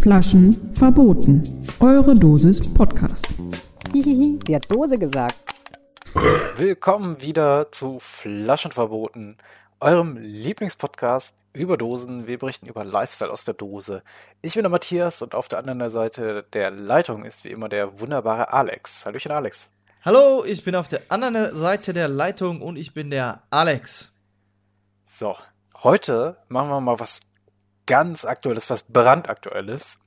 Flaschen verboten. Eure Dosis Podcast. Hihihi, sie hat Dose gesagt. Willkommen wieder zu Flaschen verboten, eurem Lieblingspodcast über Dosen. Wir berichten über Lifestyle aus der Dose. Ich bin der Matthias und auf der anderen Seite der Leitung ist wie immer der wunderbare Alex. Hallöchen Alex. Hallo, ich bin auf der anderen Seite der Leitung und ich bin der Alex. So, heute machen wir mal was ganz Aktuelles, was brandaktuelles.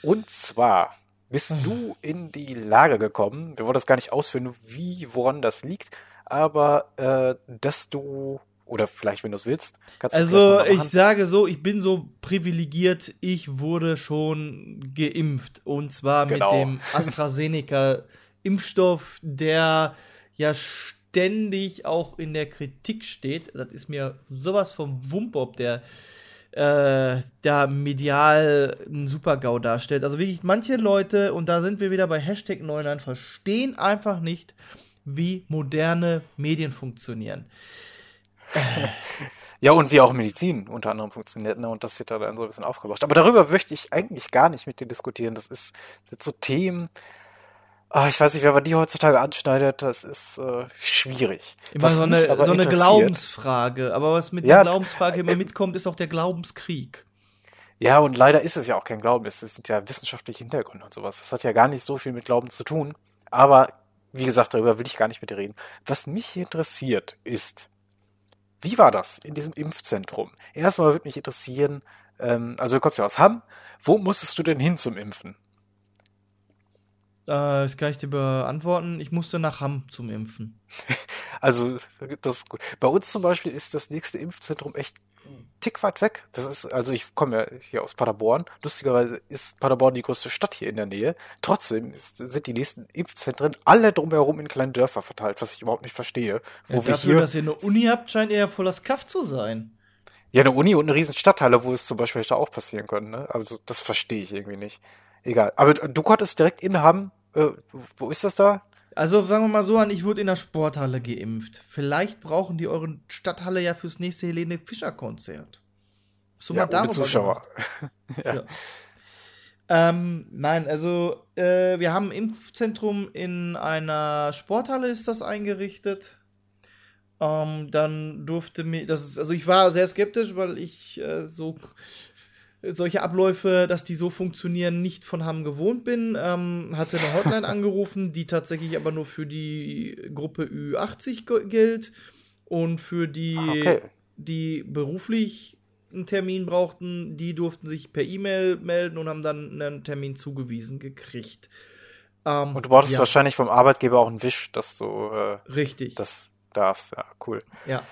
Und zwar bist du in die Lage gekommen, wir wollen das gar nicht ausführen, wie, woran das liegt, aber äh, dass du, oder vielleicht, wenn du es willst, kannst du Also, ich sage so, ich bin so privilegiert, ich wurde schon geimpft. Und zwar Genau. mit dem AstraZeneca-Impfstoff, der ja ständig auch in der Kritik steht. Das ist mir sowas vom Wumpe, ob der äh, da medial einen Super-GAU darstellt. Also wirklich, manche Leute, und da sind wir wieder bei Hashtag 99, verstehen einfach nicht, wie moderne Medien funktionieren. Ja, und wie auch Medizin unter anderem funktioniert, ne? Und das wird da dann so ein bisschen aufgebracht. Aber darüber möchte ich eigentlich gar nicht mit dir diskutieren. Das ist sind so Themen. Ah, ich weiß nicht, wer man die heutzutage anschneidet, das ist äh, schwierig. Immer Was so eine, so eine Glaubensfrage. Aber was mit Ja, der Glaubensfrage immer äh, mitkommt, ist auch der Glaubenskrieg. Ja, und leider ist es ja auch kein Glauben, es sind ja wissenschaftliche Hintergründe und sowas. Das hat ja gar nicht so viel mit Glauben zu tun. Aber wie gesagt, darüber will ich gar nicht mit dir reden. Was mich interessiert ist, wie war das in diesem Impfzentrum? Erstmal würde mich interessieren, ähm, also du kommst ja aus Hamm, wo musstest du denn hin zum Impfen? Äh, das kann ich dir beantworten. Ich musste nach Hamm zum Impfen. Also, das ist gut. Bei uns zum Beispiel ist das nächste Impfzentrum echt Tick weit weg. Das ist, also ich komme ja hier aus Paderborn. Lustigerweise ist Paderborn die größte Stadt hier in der Nähe. Trotzdem ist, sind die nächsten Impfzentren alle drumherum in kleinen Dörfer verteilt, was ich überhaupt nicht verstehe. Wo Ja, wir dafür, hier, dass ihr eine Uni habt, scheint ihr ja voll das Kaff zu sein. ja, eine Uni und eine riesen Stadthalle, wo es zum Beispiel hätte auch passieren können, ne? Also, das verstehe ich irgendwie nicht. Egal. Aber du konntest direkt in Hamm, äh, wo ist das da? Also sagen wir mal so an, ich wurde in der Sporthalle geimpft. Vielleicht brauchen die eure Stadthalle ja fürs nächste Helene Fischer Konzert. Du Ja, mal ohne Zuschauer. ja. Ja. Ähm, nein, also äh, wir haben ein Impfzentrum in einer Sporthalle ist das eingerichtet. Ähm, dann durfte mir, das ist, also ich war sehr skeptisch, weil ich äh, so solche Abläufe, dass die so funktionieren, nicht von Hamm gewohnt bin. Ähm, hatte eine Hotline angerufen, die tatsächlich aber nur für die Gruppe Ü80 ge- gilt und für die, Ah, okay. die beruflich einen Termin brauchten, die durften sich per E-Mail melden und haben dann einen Termin zugewiesen gekriegt. Ähm, Und du brauchtest ja, wahrscheinlich vom Arbeitgeber auch einen Wisch, dass du äh, Richtig. das darfst. Ja, cool. ja.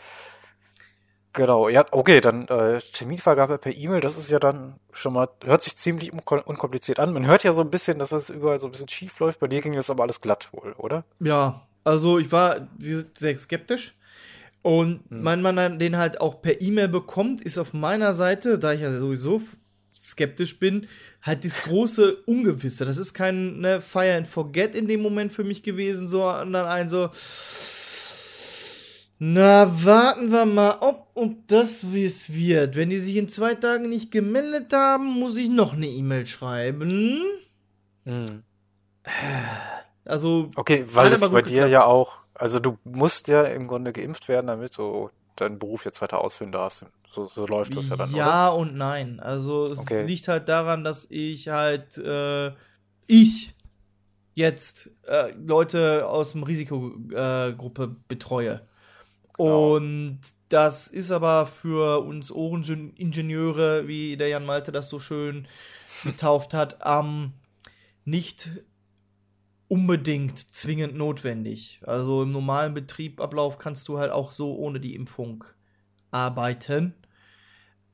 Genau, ja, okay, dann äh, Terminvergabe per E-Mail, das ist ja dann schon mal, hört sich ziemlich unko- unkompliziert an. Man hört ja so ein bisschen, dass das überall so ein bisschen schief läuft. Bei dir ging das aber alles glatt wohl, oder? Ja, also ich war sehr skeptisch. Und wenn man dann den halt auch per E-Mail bekommt, ist auf meiner Seite, da ich ja sowieso skeptisch bin, halt das große Ungewisse. Das ist kein ne, Fire and Forget in dem Moment für mich gewesen, sondern ein so, na, warten wir mal, ob und das wie es wird. Wenn die sich in zwei Tagen nicht gemeldet haben, muss ich noch eine E-Mail schreiben. Hm. Also, Okay, weil aber bei dir geklappt. ja auch, also du musst ja im Grunde geimpft werden, damit du deinen Beruf jetzt weiter ausführen darfst. So, so läuft das ja dann, Ja und nein. Also es Okay. liegt halt daran, dass ich halt äh, ich jetzt äh, Leute aus dem Risikogruppe äh, betreue. Genau. Und das ist aber für uns Ohreningenieure, wie der Jan Malte das so schön getauft hat, ähm, nicht unbedingt zwingend notwendig. Also im normalen Betriebablauf kannst du halt auch so ohne die Impfung arbeiten.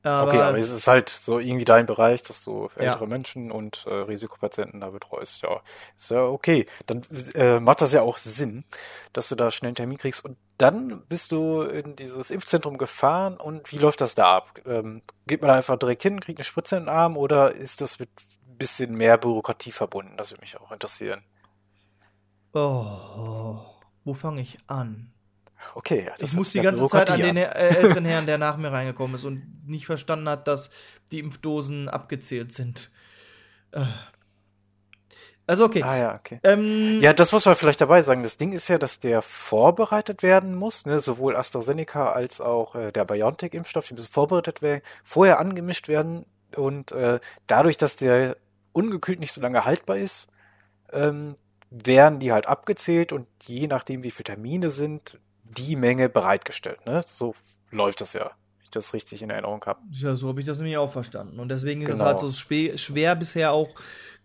Aber okay, aber es ist halt so irgendwie dein Bereich, dass du ältere Ja. Menschen und äh, Risikopatienten da betreust. Ja, ist ja okay. Dann äh, macht das ja auch Sinn, dass du da schnell einen Termin kriegst. Und dann bist du in dieses Impfzentrum gefahren und wie läuft das da ab? Ähm, geht man da einfach direkt hin, kriegt eine Spritze in den Arm oder ist das mit ein bisschen mehr Bürokratie verbunden? Das würde mich auch interessieren. Oh, wo fange ich an? Okay, Ich muss die ganze Zeit an den äh, älteren Herrn, der nach mir reingekommen ist und nicht verstanden hat, dass die Impfdosen abgezählt sind. Äh. Also okay. Ah ja, okay. Ähm, Ja, das muss man vielleicht dabei sagen. Das Ding ist ja, dass der vorbereitet werden muss, ne? sowohl AstraZeneca als auch äh, der BioNTech-Impfstoff, die müssen vorbereitet werden, vorher angemischt werden und äh, dadurch, dass der ungekühlt nicht so lange haltbar ist, ähm, werden die halt abgezählt und je nachdem, wie viele Termine sind, die Menge bereitgestellt. Ne? So läuft das ja, wenn ich das richtig in Erinnerung habe. Ja, so habe ich das nämlich auch verstanden. Und deswegen ist es Genau. halt so spä- schwer bisher auch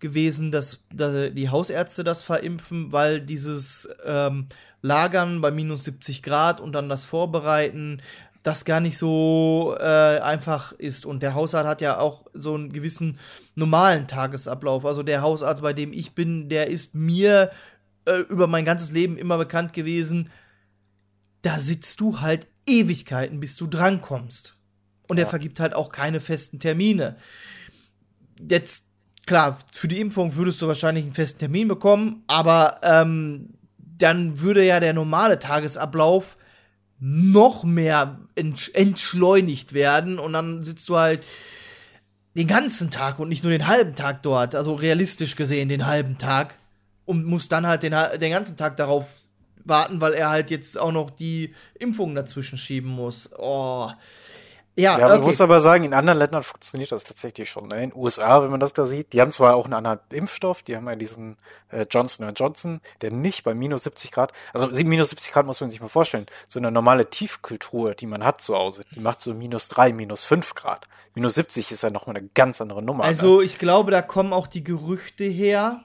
gewesen, dass, dass die Hausärzte das verimpfen, weil dieses ähm, Lagern bei minus 70 Grad und dann das Vorbereiten, das gar nicht so äh, einfach ist. Und der Hausarzt hat ja auch so einen gewissen normalen Tagesablauf. Also der Hausarzt, bei dem ich bin, der ist mir äh, über mein ganzes Leben immer bekannt gewesen. Da sitzt du halt Ewigkeiten, bis du drankommst. Und er Ja. vergibt halt auch keine festen Termine. Jetzt, klar, für die Impfung würdest du wahrscheinlich einen festen Termin bekommen, aber ähm, dann würde ja der normale Tagesablauf noch mehr entsch entschleunigt werden und dann sitzt du halt den ganzen Tag und nicht nur den halben Tag dort, also realistisch gesehen den halben Tag und musst dann halt den, den ganzen Tag darauf warten, weil er halt jetzt auch noch die Impfungen dazwischen schieben muss. Oh. Ja, Ja, man okay. muss aber sagen, in anderen Ländern funktioniert das tatsächlich schon. Ne? In den USA, wenn man das da sieht, die haben zwar auch einen anderen Impfstoff, die haben ja diesen äh, Johnson Johnson, der nicht bei minus 70 Grad, also minus 70 Grad muss man sich mal vorstellen, so eine normale Tiefkühltruhe, die man hat zu Hause, die macht so minus 3, minus 5 Grad. Minus 70 ist ja nochmal eine ganz andere Nummer. Also ne? ich glaube, da kommen auch die Gerüchte her,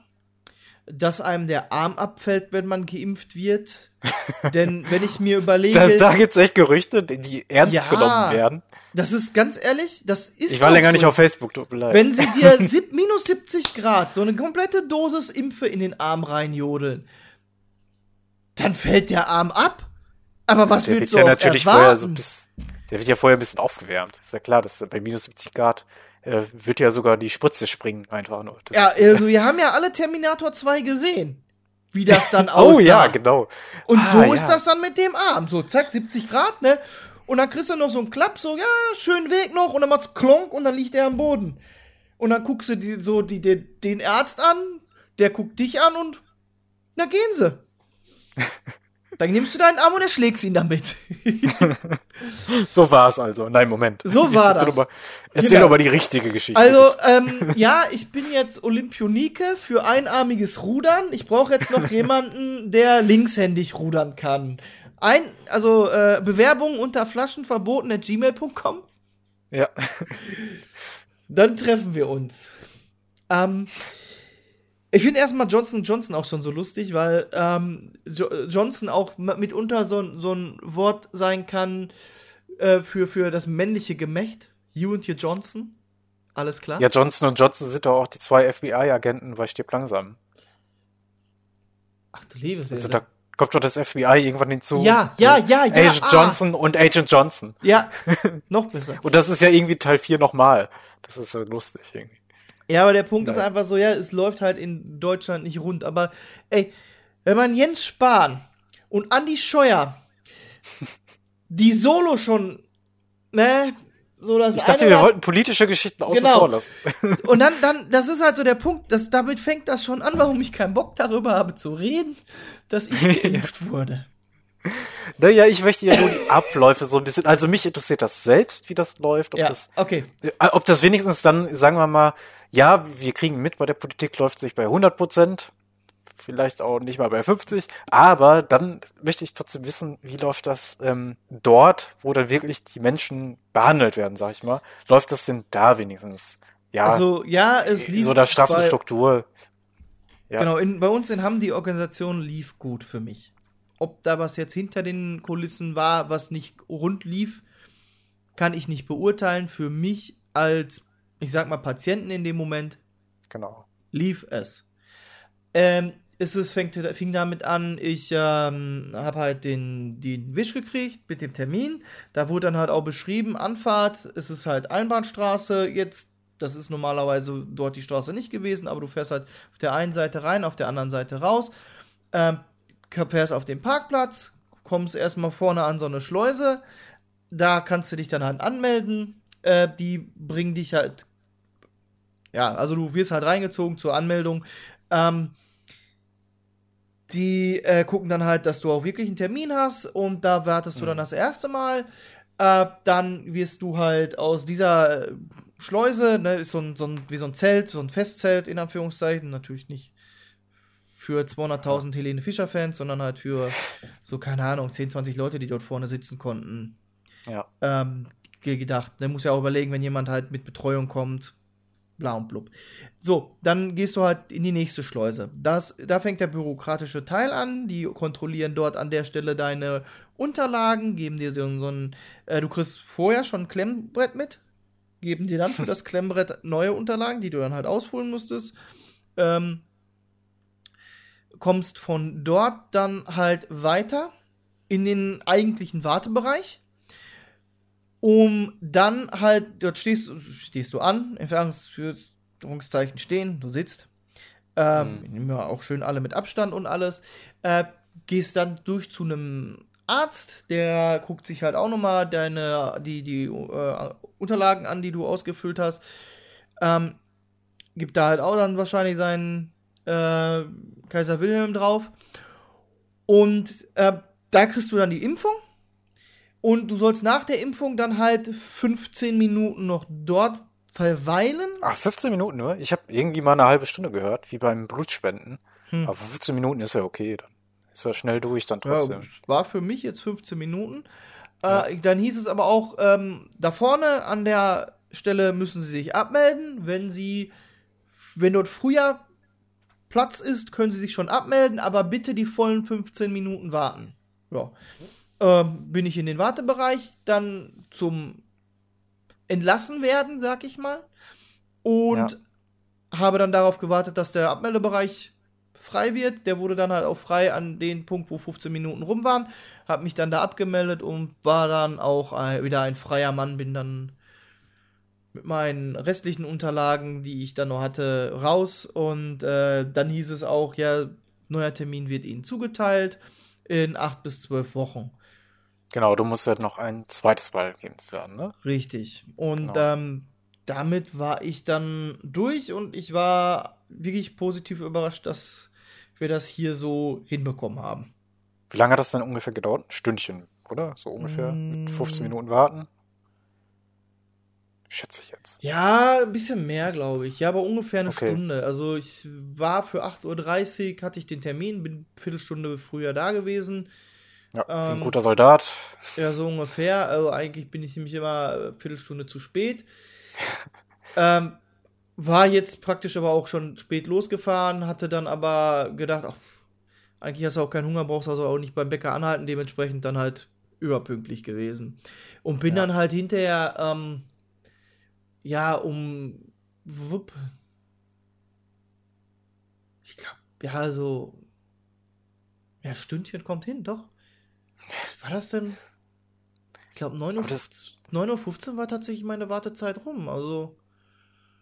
dass einem der Arm abfällt, wenn man geimpft wird. Denn wenn ich mir überlege, da, da gibt's echt Gerüchte, die- ernst Ja. genommen werden. das ist ganz ehrlich, das ist Ich war länger so. nicht auf Facebook, tut mir leid. Wenn sie dir minus 70 Grad so eine komplette Dosis Impfe in den Arm reinjodeln, dann fällt der Arm ab. Aber was der willst wird du ja natürlich erwarten? vorher so bis, der wird ja vorher ein bisschen aufgewärmt. Ist ja klar, dass bei minus 70 Grad äh, wird ja sogar die Spritze springen, einfach nur. Das, ja, also wir haben ja alle Terminator 2 gesehen, wie das dann aussah. oh ja, genau. Und Ah, so ja. ist das dann mit dem Arm. So, zack, 70 Grad, ne? Und dann kriegst du noch so einen Klapp, so, ja, schönen Weg noch. Und dann macht's klonk und dann liegt er am Boden. Und dann guckst du die, so die, den, den Arzt an, der guckt dich an und na gehen sie. Dann nimmst du deinen Arm und erschlägst ihn damit. So war es also. Nein, Moment. So war erzähl das. Mal, erzähl Genau. doch mal die richtige Geschichte. Also, ähm, ja, ich bin jetzt Olympionike für einarmiges Rudern. Ich brauche jetzt noch jemanden, der linkshändig rudern kann. Ein, also äh, Bewerbung unter flaschenverboten.gmail.com. ja. Dann treffen wir uns. Ähm, ich finde erstmal Johnson Johnson auch schon so lustig, weil ähm, jo Johnson auch mitunter so, ein- so ein Wort sein kann äh, für, für das männliche Gemächt. You und your Johnson. Alles klar? ja, Johnson und Johnson sind doch auch die zwei FBI-Agenten bei Stirb langsam. Ach du liebes Also da kommt doch das FBI irgendwann hinzu. Ja, ja, ja, ja. Agent ah. Johnson und Agent Johnson. Ja, noch besser. Und das ist ja irgendwie Teil 4 nochmal. Das ist so lustig irgendwie. Ja, aber der Punkt ist Nein. einfach so, ja, es läuft halt in Deutschland nicht rund. Aber ey, wenn man Jens Spahn und Andy Scheuer die Solo schon, ne, so das Ich dachte, wir wollten politische Geschichten außen Genau. vor lassen. Und dann, dann, das ist halt so der Punkt, dass damit fängt das schon an, warum ich keinen Bock darüber habe zu reden, dass ich geimpft wurde. Naja, ich möchte ja nur die Abläufe so ein bisschen. Also mich interessiert das selbst, wie das läuft. Ob Ja, das okay. Äh, Ob das wenigstens dann, sagen wir mal, ja, wir kriegen mit, bei der Politik läuft es nicht bei 100 Prozent, vielleicht auch nicht mal bei 50, aber dann möchte ich trotzdem wissen, wie läuft das ähm, dort, wo dann wirklich die Menschen behandelt werden, sag ich mal. Läuft das denn da wenigstens? Ja, Also, ja, es lief so der straffe bei- Struktur. Ja. Genau, in, bei uns in Hamm, die Organisation lief gut für mich. Ob da was jetzt hinter den Kulissen war, was nicht rund lief, kann ich nicht beurteilen. Für mich als, ich sag mal, Patienten in dem Moment Genau. lief es. Ähm, es ist, fängt, fing damit an, ich ähm, habe halt den, den Wisch gekriegt mit dem Termin. Da wurde dann halt auch beschrieben, Anfahrt, es ist halt Einbahnstraße, jetzt, das ist normalerweise dort die Straße nicht gewesen, aber du fährst halt auf der einen Seite rein, auf der anderen Seite raus. Ähm, fährst auf den Parkplatz, kommst erstmal vorne an so eine Schleuse, da kannst du dich dann halt anmelden. Äh, die bringen dich halt ja, also du wirst halt reingezogen zur Anmeldung. Ähm, die äh, gucken dann halt, dass du auch wirklich einen Termin hast und da wartest du dann das erste Mal. Äh, dann wirst du halt aus dieser äh, Schleuse, ne, ist so ein, so ein, wie so ein Zelt, so ein Festzelt in Anführungszeichen, natürlich nicht für 200.000 Helene Fischer-Fans, sondern halt für so, keine Ahnung, 10, 20 Leute, die dort vorne sitzen konnten. Ja. Ähm, ge- gedacht. Der muss ja auch überlegen, wenn jemand halt mit Betreuung kommt, bla und blub. So, dann gehst du halt in die nächste Schleuse. Das, da fängt der bürokratische Teil an. Die kontrollieren dort an der Stelle deine Unterlagen, geben dir so, so ein, äh, du kriegst vorher schon ein Klemmbrett mit, geben dir dann für das Klemmbrett neue Unterlagen, die du dann halt ausfüllen musstest. Ähm, kommst von dort dann halt weiter in den eigentlichen Wartebereich um dann halt, dort stehst, stehst du an, Entfernungsführungszeichen stehen, du sitzt, ähm, nehmen wir auch schön alle mit Abstand und alles, äh, gehst dann durch zu einem Arzt, der guckt sich halt auch nochmal deine, die, die äh, Unterlagen an, die du ausgefüllt hast, ähm, gibt da halt auch dann wahrscheinlich seinen äh, Kaiser Wilhelm drauf und äh, da kriegst du dann die Impfung und du sollst nach der Impfung dann halt 15 Minuten noch dort verweilen. Ach, 15 Minuten nur? Ich habe irgendwie mal eine halbe Stunde gehört, wie beim Blutspenden. Hm. Aber 15 Minuten ist ja okay, dann ist er schnell durch, dann Ja, trotzdem. war für mich jetzt 15 Minuten. Äh, dann hieß es aber auch, ähm, da vorne an der Stelle müssen sie sich abmelden. Wenn sie, wenn dort früher Platz ist, können sie sich schon abmelden, aber bitte die vollen 15 Minuten warten. Ja. Ähm, bin ich in den Wartebereich, dann zum Entlassen werden, sag ich mal. Und habe dann darauf gewartet, dass der Abmeldebereich frei wird. Der wurde dann halt auch frei an den Punkt, wo 15 Minuten rum waren. Hab mich dann da abgemeldet und war dann auch ein, wieder ein freier Mann. Bin dann mit meinen restlichen Unterlagen, die ich dann noch hatte, raus. Und äh, dann hieß es auch, ja, neuer Termin wird Ihnen zugeteilt in acht bis zwölf Wochen. Genau, du musst halt noch ein zweites Mal geimpft werden, ne? Richtig. Und Genau. ähm, damit war ich dann durch und ich war wirklich positiv überrascht, dass wir das hier so hinbekommen haben. Wie lange hat das denn ungefähr gedauert? Ein Stündchen, oder? So ungefähr? Mm. Mit 15 Minuten warten? Schätze ich jetzt. Ja, ein bisschen mehr, glaube ich. Ja, aber ungefähr eine Okay. Stunde. Also ich war für 8.30 Uhr, hatte ich den Termin, bin eine Viertelstunde früher da gewesen. Ja, wie ein Ähm, guter Soldat. Ja, so ungefähr. Also eigentlich bin ich nämlich immer äh, Viertelstunde zu spät. ähm, war jetzt praktisch aber auch schon spät losgefahren, hatte dann aber gedacht, ach, eigentlich hast du auch keinen Hunger, brauchst also auch nicht beim Bäcker anhalten, dementsprechend dann halt überpünktlich gewesen. Und bin Ja. dann halt hinterher, ähm, ja, um, wupp, ich glaube, ja, so, ja, Stündchen kommt hin, doch. Was war das denn? Ich glaube, 9 Uhr, Aber das- 9.15 Uhr war tatsächlich meine Wartezeit rum. Also,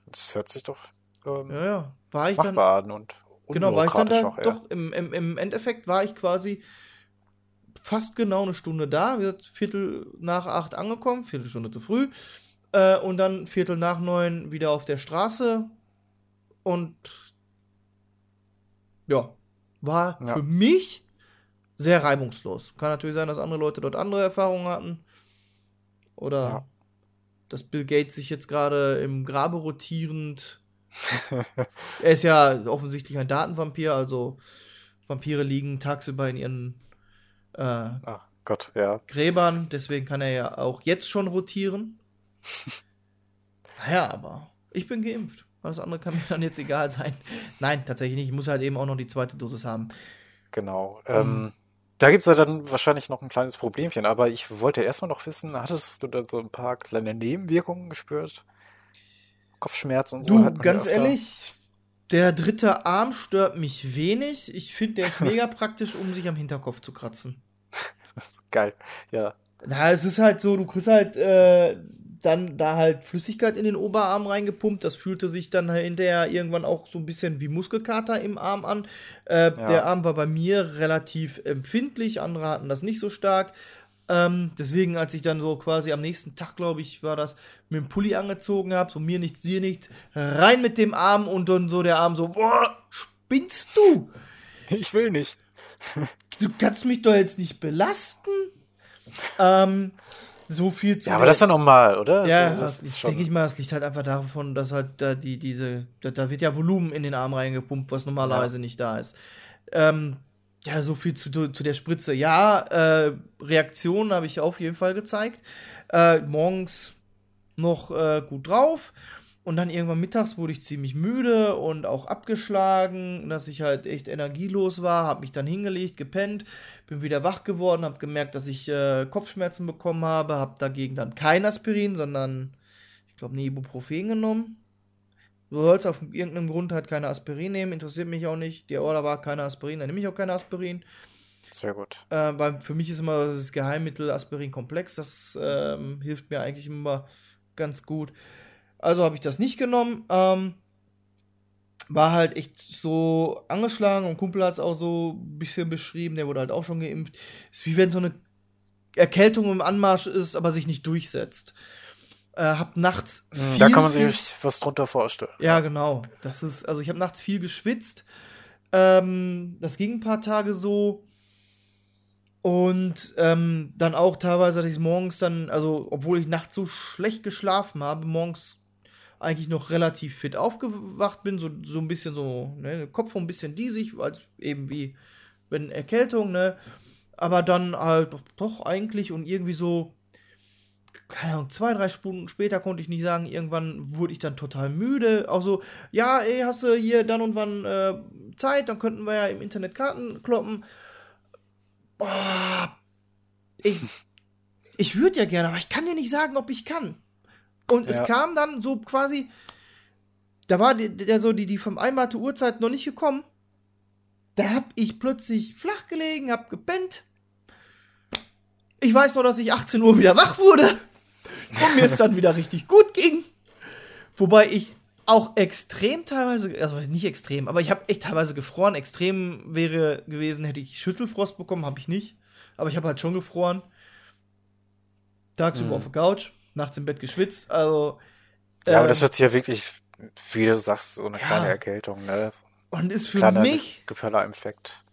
Das hört sich doch ähm, ja, ja. War ich dann. an und Genau, war ich dann da. auch, ja. Doch, im, im, im Endeffekt war ich quasi fast genau eine Stunde da. Wie gesagt, Viertel nach acht angekommen, Viertelstunde zu früh. Äh, und dann Viertel nach neun wieder auf der Straße. Und ja, war Ja. für mich sehr reibungslos. Kann natürlich sein, dass andere Leute dort andere Erfahrungen hatten. Oder Ja. dass Bill Gates sich jetzt gerade im Grabe rotierend er ist ja offensichtlich ein Datenvampir, also Vampire liegen tagsüber in ihren äh, Ah, Gott, ja. Gräbern, deswegen kann er ja auch jetzt schon rotieren. naja, aber ich bin geimpft. Alles andere kann mir dann jetzt egal sein. Nein, tatsächlich nicht. Ich muss halt eben auch noch die zweite Dosis haben. Genau. Ähm, da gibt es ja dann wahrscheinlich noch ein kleines Problemchen, aber ich wollte erstmal noch wissen, hattest du da so ein paar kleine Nebenwirkungen gespürt? Kopfschmerzen und so? Du, ganz ehrlich, der dritte Arm stört mich wenig. Ich finde, der ist mega praktisch, um sich am Hinterkopf zu kratzen. Geil, ja. Na, es ist halt so, du kriegst halt äh, dann da halt Flüssigkeit in den Oberarm reingepumpt. Das fühlte sich dann hinterher irgendwann auch so ein bisschen wie Muskelkater im Arm an. Äh, Der Arm war bei mir relativ empfindlich, andere hatten das nicht so stark. Ähm, deswegen, als ich dann so quasi am nächsten Tag, glaube ich, war das, mit dem Pulli angezogen habe, so mir nichts, dir nichts, rein mit dem Arm und dann so der Arm so, boah, spinnst du? Ich will nicht. Du kannst mich doch jetzt nicht belasten. Ähm, so viel zu. Ja, aber das ist ja normal, oder? Ja, So, das, das denke ich mal, das liegt halt einfach davon, dass halt da die, diese, da, da wird ja Volumen in den Arm reingepumpt, was normalerweise nicht da ist. Ähm, ja, so viel zu, zu der Spritze. Ja, äh, Reaktionen habe ich auf jeden Fall gezeigt. Äh, morgens noch äh, gut drauf. Und dann irgendwann mittags wurde ich ziemlich müde und auch abgeschlagen, dass ich halt echt energielos war, habe mich dann hingelegt, gepennt, bin wieder wach geworden, habe gemerkt, dass ich äh, Kopfschmerzen bekommen habe, habe dagegen dann kein Aspirin, sondern ich glaube eine Ibuprofen genommen. Du sollst auf irgendeinem Grund halt keine Aspirin nehmen, interessiert mich auch nicht. Die Order war keine Aspirin, dann nehme ich auch keine Aspirin. Sehr gut. Äh, weil für mich ist immer das Geheimmittel Aspirin-Komplex. Das ähm, hilft mir eigentlich immer ganz gut. Also habe ich das nicht genommen. Ähm, war halt echt so angeschlagen und Kumpel hat es auch so ein bisschen beschrieben. Der wurde halt auch schon geimpft. Ist wie wenn so eine Erkältung im Anmarsch ist, aber sich nicht durchsetzt. Äh, hab nachts. Hm, Da viel, kann man viel- sich was drunter vorstellen. ja, genau. Das ist, also ich habe nachts viel geschwitzt. Ähm, das ging ein paar Tage so. Und ähm, dann auch teilweise, dass ich morgens dann, also obwohl ich nachts so schlecht geschlafen habe, morgens eigentlich noch relativ fit aufgewacht bin, so, so ein bisschen so, ne, Kopf ein bisschen diesig, als eben wie wenn Erkältung, ne? Aber dann halt doch, doch eigentlich und irgendwie so, keine Ahnung, zwei, drei Stunden später konnte ich nicht sagen, irgendwann wurde ich dann total müde. Auch so, ja, ey, hast du hier dann und wann äh, Zeit, dann könnten wir ja im Internet Karten kloppen. Boah, ich, ich würde ja gerne, aber ich kann dir nicht sagen, ob ich kann. Und es Ja. kam dann so quasi, da war der, der so die, die vereinbarte Uhrzeit noch nicht gekommen. Da hab ich plötzlich flach gelegen, hab gepennt. Ich weiß nur, dass ich 18 Uhr wieder wach wurde und mir es dann wieder richtig gut ging. Wobei ich auch extrem teilweise, also nicht extrem, aber ich habe echt teilweise gefroren. Extrem wäre gewesen, hätte ich Schüttelfrost bekommen, habe ich nicht. Aber ich habe halt schon gefroren. Tagsüber Mhm. auf der Couch, nachts im Bett geschwitzt. Also Ja, aber ähm, das wird ja wirklich, wie du sagst, so eine Ja. kleine Erkältung, ne? und ist für Kleiner mich Gepellerinfekt.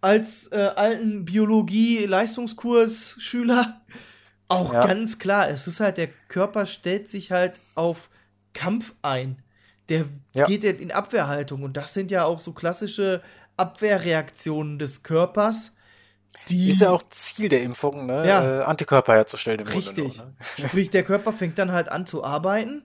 als äh, alten Biologie-Leistungskurs-Schüler auch Ja. ganz klar. Es ist halt, der Körper stellt sich halt auf Kampf ein. Der Ja. geht in Abwehrhaltung. Und das sind ja auch so klassische Abwehrreaktionen des Körpers. Die Ist ja auch Ziel der Impfung, ne? Ja. Äh, Antikörper herzustellen im richtig. Nur, ne? Sprich, der Körper fängt dann halt an zu arbeiten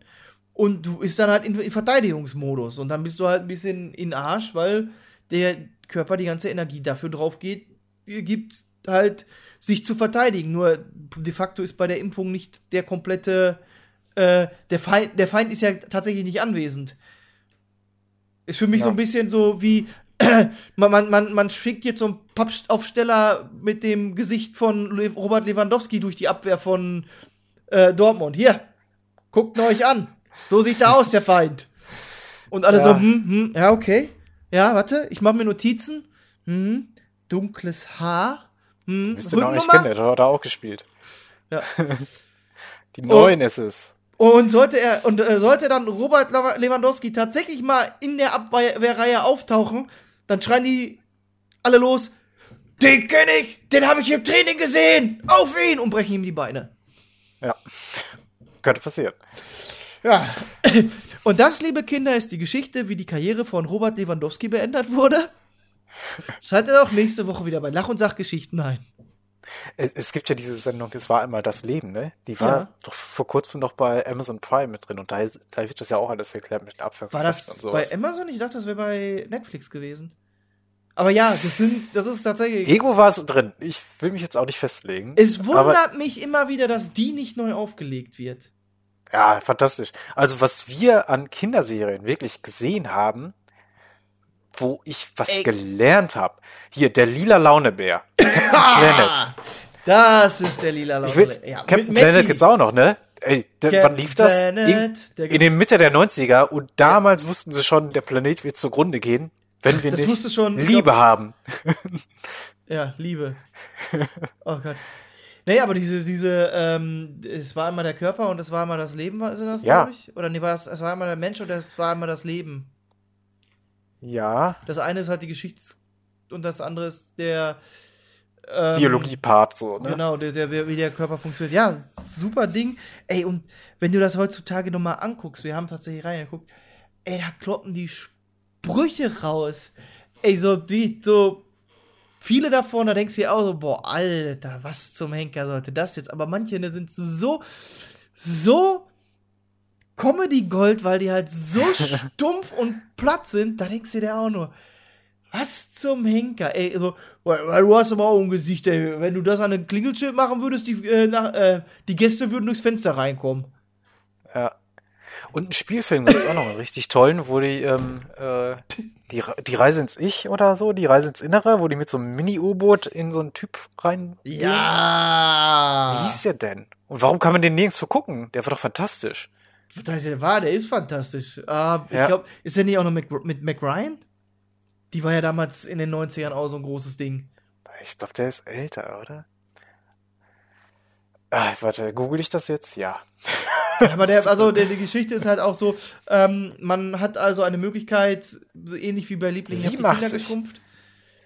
und du bist dann halt in, in Verteidigungsmodus. Und dann bist du halt ein bisschen in Arsch, weil der Körper die ganze Energie dafür drauf geht, gibt halt sich zu verteidigen. Nur de facto ist bei der Impfung nicht der komplette, äh, der Feind, der Feind ist ja tatsächlich nicht anwesend. Ist für mich Ja. so ein bisschen so wie, man, man, man, man schickt jetzt so einen Pappaufsteller mit dem Gesicht von Le Robert Lewandowski durch die Abwehr von äh, Dortmund. Hier, guckt ihn euch an. So sieht da aus, der Feind. Und alle Ja. so, hm, hm, ja, okay. Ja, warte, ich mache mir Notizen. Hm, dunkles Haar. Hm, Müsst ihr noch nicht kennen, der hat da auch gespielt. Ja. Die neuen ist es. Und sollte er und äh, sollte dann Robert Lewa- Lewandowski tatsächlich mal in der Abwehrreihe auftauchen, dann schreien die alle los: Den kenne ich, den habe ich im Training gesehen, auf ihn und brechen ihm die Beine. Ja. Könnte passieren. Ja. Und das, liebe Kinder, ist die Geschichte, wie die Karriere von Robert Lewandowski beendet wurde. Schaltet auch nächste Woche wieder bei Lach- und Sachgeschichten ein. Es gibt ja diese Sendung, es war einmal das Leben, ne? Die war Ja. doch vor kurzem noch bei Amazon Prime mit drin und da, da wird das ja auch alles erklärt mit den Abfällen. War das bei. Amazon? Ich dachte, das wäre bei Netflix gewesen. Aber ja, das sind, das ist tatsächlich. Ego war es drin. Ich will mich jetzt auch nicht festlegen. es wundert mich immer wieder, dass die nicht neu aufgelegt wird. Ja, fantastisch. Also was wir an Kinderserien wirklich gesehen haben, wo ich was Ey. gelernt habe. Hier, der lila Launebär. Captain Planet. Das ist der lila Ich will, Laune. Ja, Captain Planet gibt's auch noch, ne? Ey, der, wann lief das? Planet, der in den Mitte der 90er und damals wussten sie schon, der Planet wird zugrunde gehen, wenn wir Das nicht schon, Liebe glaub- haben. Ja, Liebe. Oh Gott. Nee, aber diese, diese, ähm, es war einmal der Körper und es war einmal das Leben, war das, Ja. glaube ich? Oder nee, war es, es war einmal der Mensch und es war einmal das Leben. Ja, Das eine ist halt die Geschichts- und das andere ist der ähm, Biologie-Part so, ne? Genau, der, der, wie der Körper funktioniert. Ja, super Ding. Ey, und wenn du das heutzutage nochmal anguckst, wir haben tatsächlich reingeguckt, ey, da kloppen die Sprüche raus. Ey, so, die, so viele davon, da denkst du dir auch so, boah, Alter, was zum Henker sollte das jetzt? Aber manche ne, sind so, so Comedy Gold, weil die halt so stumpf und platt sind, da denkst du dir auch nur, was zum Henker, ey, so, weil, weil du hast aber auch ein Gesicht, ey, wenn du das an ein Klingelschild machen würdest, die, äh, nach, äh, die Gäste würden durchs Fenster reinkommen. Ja. Und einen Spielfilm gibt's auch noch einen richtig tollen, wo die, ähm, äh, die, die Reise ins Ich oder so, die Reise ins Innere, wo die mit so einem Mini-U-Boot in so einen Typ rein. Ja. Wie hieß der denn? Und warum kann man den nirgends so gucken? Der war doch fantastisch. Das ist ja wahr, der ist fantastisch. Ich Ja. glaube, ist der nicht auch noch mit, mit Mac Ryan? Die war ja damals in den 90ern auch so ein großes Ding. Ich glaube, der ist älter, oder? Ah, warte, google ich das jetzt? Ja. Aber der, also der, die Geschichte ist halt auch so, ähm, man hat also eine Möglichkeit, ähnlich wie bei Lieblingen auf die 87. Kinder geschrumpft.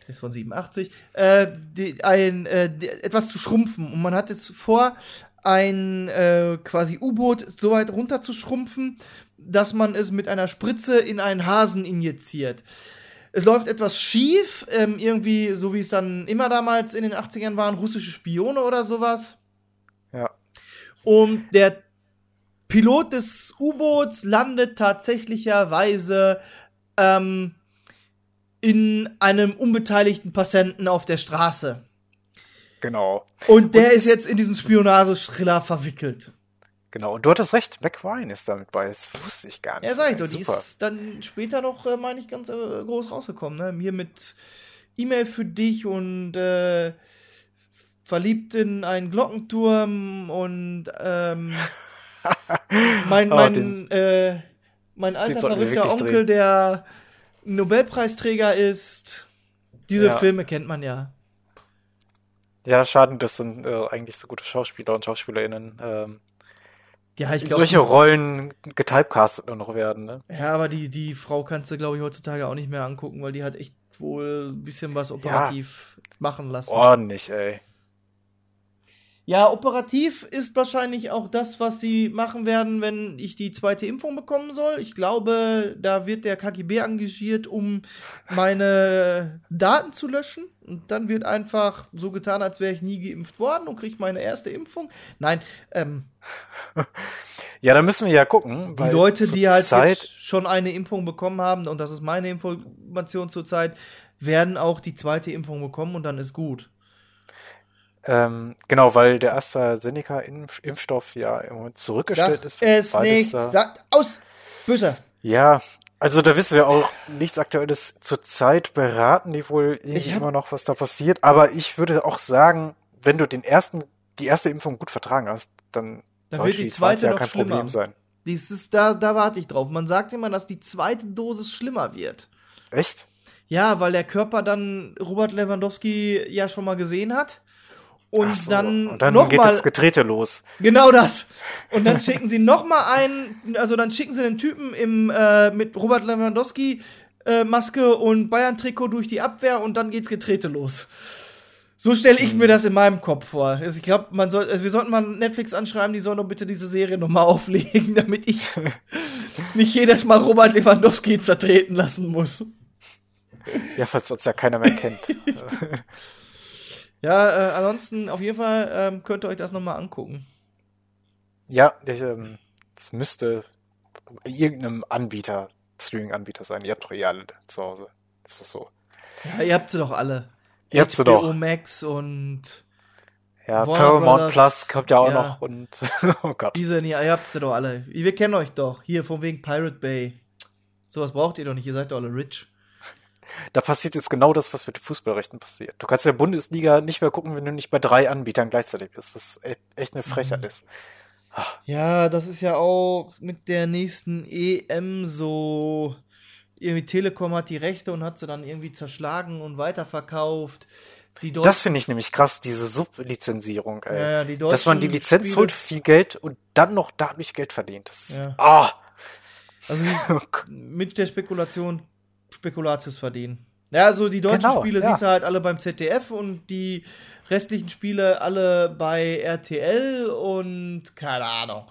Der ist von 87, äh, die, ein, äh, die, etwas zu schrumpfen. Und man hat jetzt vor, ein äh, quasi U-Boot so weit runter zu schrumpfen, dass man es mit einer Spritze in einen Hasen injiziert. Es läuft etwas schief, ähm, irgendwie, so wie es dann immer damals in den 80ern waren, russische Spione oder sowas. Und der Pilot des U-Boots landet tatsächlicherweise ähm, in einem unbeteiligten Patienten auf der Straße. Genau. Und der Und ist jetzt in diesen Spionageschriller verwickelt. Genau. Und du hattest recht, Mac Ryan ist damit bei. Das wusste ich gar nicht. Ja, sag ich doch, die ist dann später noch, äh, meine ich, ganz äh, groß rausgekommen. Ne? Hier mit E-Mail für dich und äh, verliebt in einen Glockenturm und ähm, mein, Oh, mein, den- äh, mein alter verrückter Onkel, drehen. der Nobelpreisträger ist. Diese Ja. Filme kennt man ja. Ja, schade, dass dann äh, eigentlich so gute Schauspieler und Schauspielerinnen ähm, Ja, ich glaube. solche Rollen getypecastet nur noch werden, ne? Ja, aber die, die Frau kannst du, glaube ich, heutzutage auch nicht mehr angucken, weil die hat echt wohl ein bisschen was operativ machen lassen. Ordentlich, ey. Ja, operativ ist wahrscheinlich auch das, was sie machen werden, wenn ich die zweite Impfung bekommen soll. Ich glaube, da wird der KGB engagiert, um meine Daten zu löschen. Und dann wird einfach so getan, als wäre ich nie geimpft worden und kriege meine erste Impfung. Nein, ähm, Ja, da müssen wir ja gucken. die Leute, die halt schon eine Impfung bekommen haben, und das ist meine Information zurzeit, werden auch die zweite Impfung bekommen und dann ist gut. Ähm, genau, weil der AstraZeneca-Impfstoff ja im Moment zurückgestellt Sag ist. es nicht, sagt aus! Böse! Ja, also da wissen wir auch nichts Aktuelles. Zurzeit beraten die wohl irgendwie hab- immer noch, was da passiert. Aber ich würde auch sagen, wenn du den ersten, die erste Impfung gut vertragen hast, dann, Dann sollte wird die zweite zweite ja kein schlimmer. Problem sein. Dies ist, da, da warte ich drauf. Man sagt immer, dass die zweite Dosis schlimmer wird. Echt? Ja, weil der Körper dann Robert Lewandowski ja schon mal gesehen hat. Und so, dann, und dann noch geht mal, das Getrete los. Genau das. Und dann schicken sie noch mal einen, also dann schicken sie den Typen im, äh, mit Robert Lewandowski äh, Maske und Bayern-Trikot durch die Abwehr und dann geht's Getrete los. So stelle ich mir das in meinem Kopf vor. Also ich glaube, man soll, also wir sollten mal Netflix anschreiben, die sollen doch bitte diese Serie noch mal auflegen, damit ich nicht jedes Mal Robert Lewandowski zertreten lassen muss. Ja, falls uns ja keiner mehr kennt. Ja, äh, ansonsten auf jeden Fall ähm, könnt ihr euch das nochmal angucken. Ja, ich, ähm, es müsste irgendeinem Anbieter, Streaming-Anbieter sein. Ihr habt doch eh alle zu Hause. Das ist so. Ja, ihr habt sie doch alle. Ihr habt sie doch. Max und Ja, Warner Paramount Brothers, Plus kommt ja auch ja. noch und oh Gott. Disney, ihr habt sie doch alle. Wir kennen euch doch. Hier, von wegen Pirate Bay. Sowas braucht ihr doch nicht, ihr seid doch alle rich. Da passiert jetzt genau das, was mit den Fußballrechten passiert. Du kannst in der Bundesliga nicht mehr gucken, wenn du nicht bei drei Anbietern gleichzeitig bist, was echt eine Frechheit Mhm. ist. Ja, das ist ja auch mit der nächsten EM so. Irgendwie Telekom hat die Rechte und hat sie dann irgendwie zerschlagen und weiterverkauft. Das finde ich nämlich krass, diese Sublizenzierung, ey. Ja, Dass man die Lizenz Spiele- holt für viel Geld und dann noch dadurch Geld verdient. Das ist, Ja. ah, Also mit der Spekulation Spekulatius verdienen. Ja, also die deutschen Genau, Spiele ja. siehst du halt alle beim ZDF und die restlichen Spiele alle bei RTL und keine Ahnung.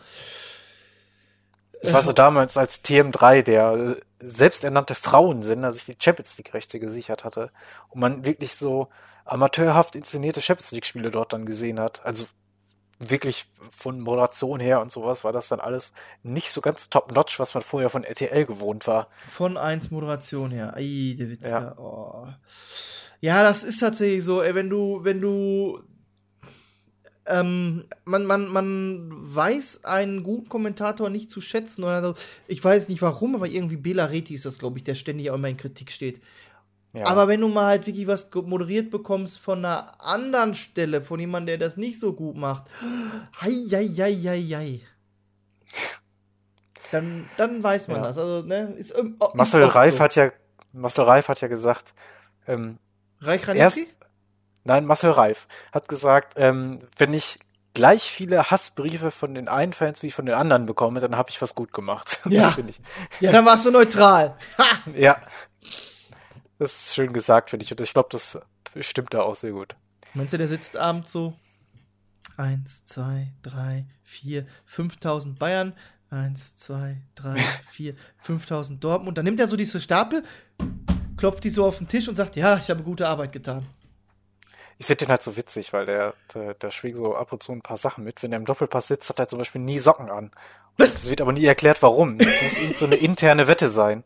ich weiß so damals, als TM3, der äh, selbsternannte Frauensender, sich die Champions League-Rechte gesichert hatte und man wirklich so amateurhaft inszenierte Champions League-Spiele dort dann gesehen hat. Also wirklich von Moderation her und sowas war das dann alles nicht so ganz top-notch, was man vorher von RTL gewohnt war. Von 1 Moderation her. Ei, der Witz. Ja. Ja. Oh. ja, das ist tatsächlich so, ey, wenn du, wenn du ähm, man, man, man weiß einen guten Kommentator nicht zu schätzen. Oder so. Ich weiß nicht warum, aber irgendwie Bela Reti ist das, glaube ich, der ständig auch immer in Kritik steht. Ja. Aber wenn du mal halt wirklich was moderiert bekommst von einer anderen Stelle, von jemandem, der das nicht so gut macht, hei, hei, hei, hei, hei. Dann, dann weiß man Ja. das. Also, ne, ist, ähm, ist Marcel Reif so. hat ja, Marcel Reif hat ja gesagt, ähm, Reich erst, nein, Marcel Reif hat gesagt, ähm, wenn ich gleich viele Hassbriefe von den einen Fans wie von den anderen bekomme, dann habe ich was gut gemacht. Ja. Das finde ich. Ja, dann warst du neutral. Ha! Ja. Das ist schön gesagt, finde ich. Und ich glaube, das stimmt da auch sehr gut. Meinst du, der sitzt abends so? Eins, zwei, drei, vier, 5000 Bayern. Eins, zwei, drei, vier, 5000 Dortmund. Dann nimmt er so diese Stapel, klopft die so auf den Tisch und sagt: Ja, ich habe gute Arbeit getan. Ich finde den halt so witzig, weil der, der, der schwingt so ab und zu ein paar Sachen mit. Wenn er im Doppelpass sitzt, hat er zum Beispiel nie Socken an. Das wird aber nie erklärt, warum. Das muss so eine interne Wette sein.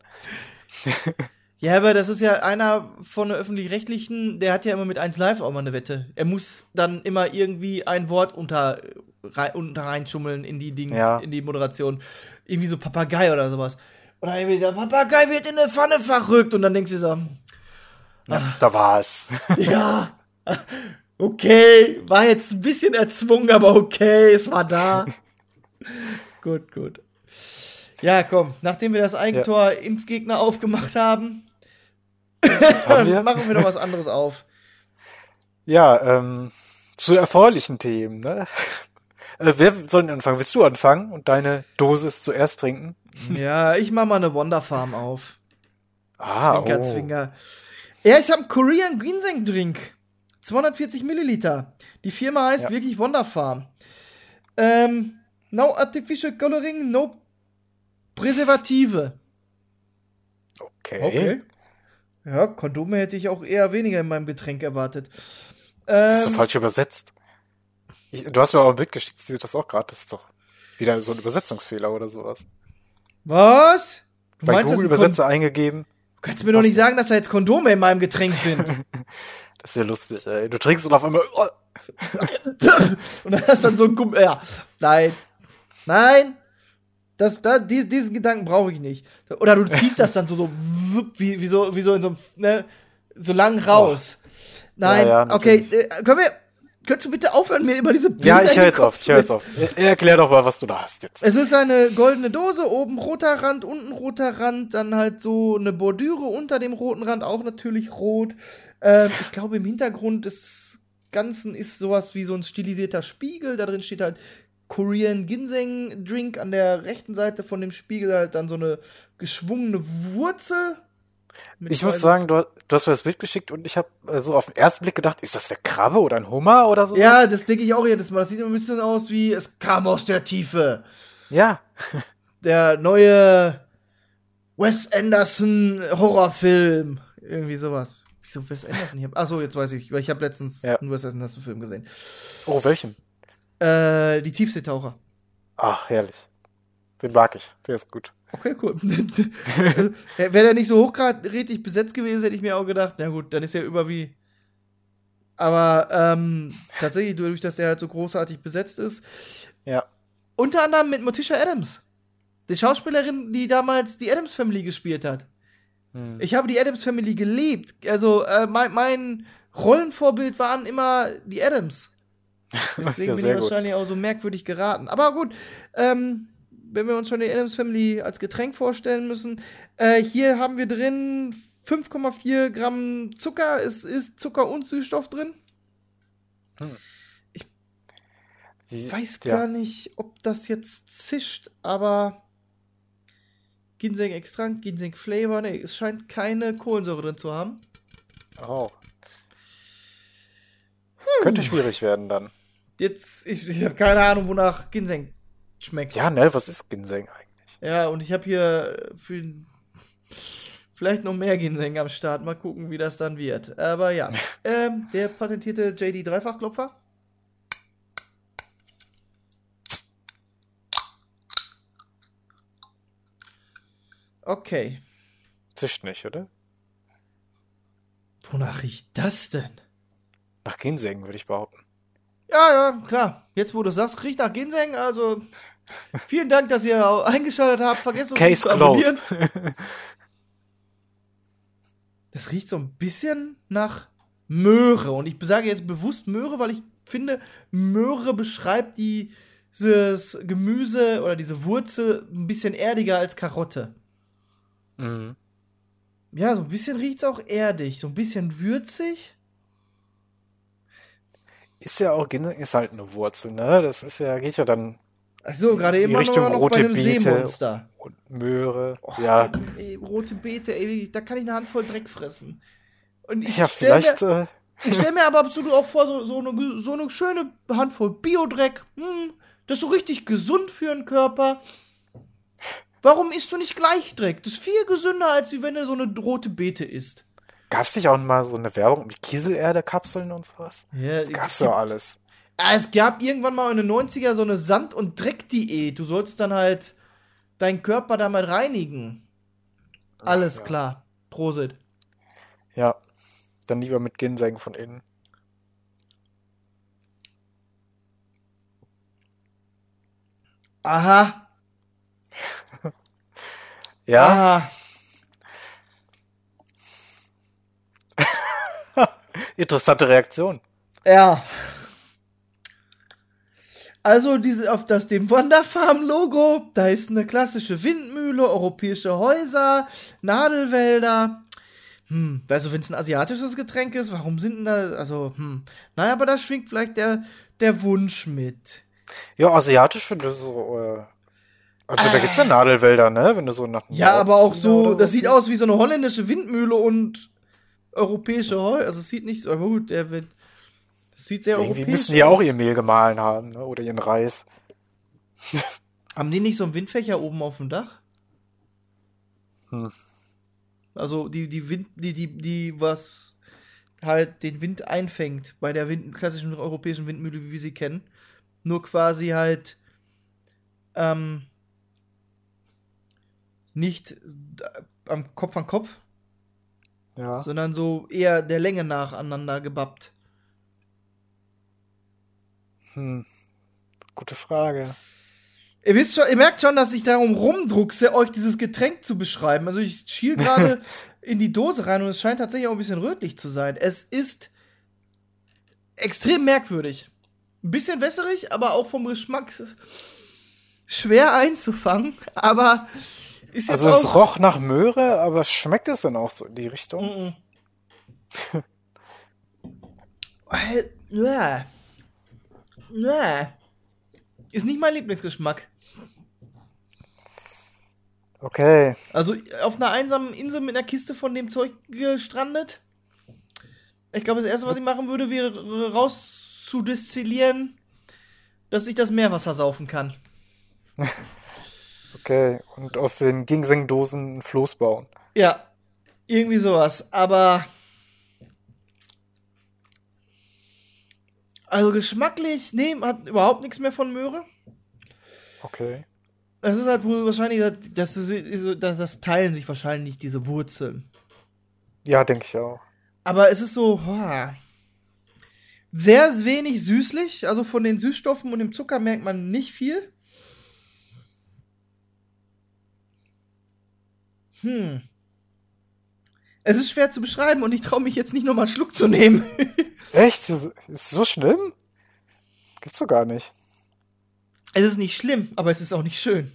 Ja, aber das ist ja einer von der öffentlich-rechtlichen, der hat ja immer mit 1 Live auch mal eine Wette. Er muss dann immer irgendwie ein Wort unter, rein, unter reinschummeln in die Dings, Ja. in die Moderation. Irgendwie so Papagei oder sowas. Oder irgendwie der Papagei wird in eine Pfanne verrückt und dann denkst du so, Ja, da war es. ja, okay, war jetzt ein bisschen erzwungen, aber okay, es war da. gut, gut. Ja, komm, nachdem wir das Eigentor Impfgegner aufgemacht Haben wir? machen wir doch was anderes auf. Ja, ähm, zu erfreulichen Themen, ne? Äh, wer soll denn anfangen? Willst du anfangen und deine Dosis zuerst trinken? Ja, ich mach mal eine Wonder Farm auf. Ah, Zwinker, oh. Zwinker. Ja, ich habe einen Korean Ginseng Drink. 240 Milliliter. Die Firma heißt Ja. wirklich Wonder Farm. Ähm, no artificial coloring, no Präservative. Okay. Ja, Kondome hätte ich auch eher weniger in meinem Getränk erwartet. Das ist doch Ähm, falsch übersetzt. Ich, du hast mir auch ein Bild geschickt, ich sehe das auch gerade. Das ist doch wieder so ein Übersetzungsfehler oder sowas. was? Du Bei meinst, Google Übersetzer eingegeben. Kon- kannst du mir doch nicht sagen, dass da jetzt Kondome in meinem Getränk sind. Das wäre lustig, ey. Du trinkst und auf einmal. Oh, Und dann hast du dann so ein Gumm. Ja, nein. Nein. Das, da, die, diesen Gedanken brauche ich nicht. Oder du ziehst das dann so, so wie, wie, so, wie so in so einem, ne, so lang raus. Nein, Ja, ja, okay, äh, können wir, könntest du bitte aufhören, mir über diese Bilder ja, ich höre jetzt auf. Ich höre jetzt auf. Er- Erklär doch mal, was du da hast jetzt. Es ist eine goldene Dose, oben roter Rand, unten roter Rand, dann halt so eine Bordüre unter dem roten Rand, auch natürlich rot. Ähm, ich glaube, im Hintergrund des Ganzen ist sowas wie so ein stilisierter Spiegel. Da drin steht halt Korean Ginseng Drink. An der rechten Seite von dem Spiegel halt dann so eine geschwungene Wurzel. Ich muss sagen, du, du hast mir das Bild geschickt und ich habe so auf den ersten Blick gedacht, ist das der Krabbe oder ein Hummer oder so? Ja, das denke ich auch jedes Mal. Das sieht immer ein bisschen aus wie es kam aus der Tiefe. Ja. der neue Wes Anderson Horrorfilm. Irgendwie sowas. Wieso Wes Anderson hier? Achso, jetzt weiß ich, weil ich habe letztens Ja. einen Wes Anderson Film gesehen. Oh, welchen? Äh, die Tiefseetaucher. Ach, herrlich. Den mag ich. Der ist gut. Okay, cool. Wäre der nicht so hochgradig besetzt gewesen, hätte ich mir auch gedacht, na gut, dann ist er über wie. Aber ähm, tatsächlich, dadurch, dass der halt so großartig besetzt ist. Ja. Unter anderem mit Morticia Adams. Die Schauspielerin, die damals die Adams Family gespielt hat. Hm. Ich habe die Adams Family geliebt. Also, äh, mein, mein Rollenvorbild waren immer die Adams. Deswegen Ja, bin ich gut. wahrscheinlich auch so merkwürdig geraten. Aber gut, ähm, wenn wir uns schon die Adams Family als Getränk vorstellen müssen, äh, hier haben wir drin 5,4 Gramm Zucker. Es ist Zucker und Süßstoff drin. Wie- Weiß ja. gar nicht, ob das jetzt zischt, aber Ginseng-Extrakt, Ginseng-Flavor, nee, es scheint keine Kohlensäure drin zu haben. Oh. Könnte schwierig werden dann. Jetzt, ich, ich habe keine Ahnung, wonach Ginseng schmeckt. Ja, ne, was ist Ginseng eigentlich? Ja, und ich habe hier für vielleicht noch mehr Ginseng am Start. Mal gucken, wie das dann wird. Aber ja, ähm, der patentierte JD Dreifachklopfer. Okay. Zischt nicht, oder? Wonach riecht das denn? Nach Ginseng, würde ich behaupten. Ja, ja, klar. Jetzt, wo du sagst, riecht nach Ginseng. Also, vielen Dank, dass ihr eingeschaltet habt. Vergesst uns nicht zu abonnieren. closed. Das riecht so ein bisschen nach Möhre. Und ich sage jetzt bewusst Möhre, weil ich finde, Möhre beschreibt dieses Gemüse oder diese Wurzel ein bisschen erdiger als Karotte. mhm. Ja, so ein bisschen riecht es auch erdig. So ein bisschen würzig. Ist ja auch ist halt eine Wurzel, ne? Das ist ja, geht ja dann Achso, gerade Die eben Richtung noch bei rote einem Beete. Seemonster. und Möhre. ja. Ey, rote Beete, ey, da kann ich eine Handvoll Dreck fressen. Und ich Ja, stell vielleicht. Mir, Äh, ich stelle mir aber absolut auch vor, so, so, eine, so eine schöne Handvoll Biodreck. Hm, das ist so richtig gesund für den Körper. Warum isst du nicht gleich Dreck? Das ist viel gesünder, als wenn du so eine rote Beete isst. Gab's nicht auch mal so eine Werbung mit Kieselerde-Kapseln und sowas? Ja, Das gab's doch alles. Ah, Es gab irgendwann mal in den 90er so eine Sand- und Dreckdiät. Du sollst dann halt deinen Körper damit reinigen. Alles ja. klar. Prosit. Ja. Dann lieber mit Ginseng von innen. Aha. Ja. Aha. Interessante Reaktion. Ja. Also diese auf das dem Wanderfarm Logo, da ist eine klassische Windmühle, europäische Häuser, Nadelwälder. Hm, also wenn es ein asiatisches Getränk ist, warum sind denn da also hm. Naja, aber da schwingt vielleicht der der Wunsch mit. Ja, asiatisch finde ich so. Äh, also da gibt's ja Nadelwälder, ne? Wenn du so nach Ja, aber auch so, das sieht aus wie so eine holländische Windmühle und europäische Häuser. Also es sieht nicht so, aber gut, der wird das sieht sehr Irgendwie europäisch müssen die ja auch aus. ihr Mehl gemahlen haben, ne? Oder ihren Reis. Haben die nicht so einen Windfächer oben auf dem Dach? Hm. Also die, die Wind, die, die, die, was halt den Wind einfängt bei der Wind, klassischen europäischen Windmühle, wie wir sie kennen. Nur quasi halt ähm, nicht äh, am Kopf an Kopf, Ja. sondern so eher der Länge nach aneinander gebappt. Hm. Gute Frage. Ihr wisst schon, ihr merkt schon, dass ich darum rumdruckse, euch dieses Getränk zu beschreiben. Also ich schiel gerade in die Dose rein und es scheint tatsächlich auch ein bisschen rötlich zu sein. Es ist extrem merkwürdig. Ein bisschen wässerig, aber auch vom Geschmack schwer einzufangen. Aber Also es roch nach Möhre, aber schmeckt es dann auch so in die Richtung? Mhm. Äh, ja. Ja. Ist nicht mein Lieblingsgeschmack. Okay. Also auf einer einsamen Insel mit einer Kiste von dem Zeug gestrandet. Ich glaube, das erste, was ich machen würde, wäre rauszudestillieren, dass ich das Meerwasser saufen kann. Okay, und aus den Ginseng-Dosen ein Floß bauen. Ja, irgendwie sowas, aber. Also geschmacklich, nee, hat überhaupt nichts mehr von Möhre. Okay. Das ist halt wohl wahrscheinlich, das, ist, das teilen sich wahrscheinlich diese Wurzeln. Ja, denke ich auch. Aber es ist so, boah, sehr wenig süßlich. Also von den Süßstoffen und dem Zucker merkt man nicht viel. Hm. Es ist schwer zu beschreiben und ich traue mich jetzt nicht nochmal einen Schluck zu nehmen. Echt? Ist es so schlimm? Gibt's doch gar nicht. Es ist nicht schlimm, aber es ist auch nicht schön.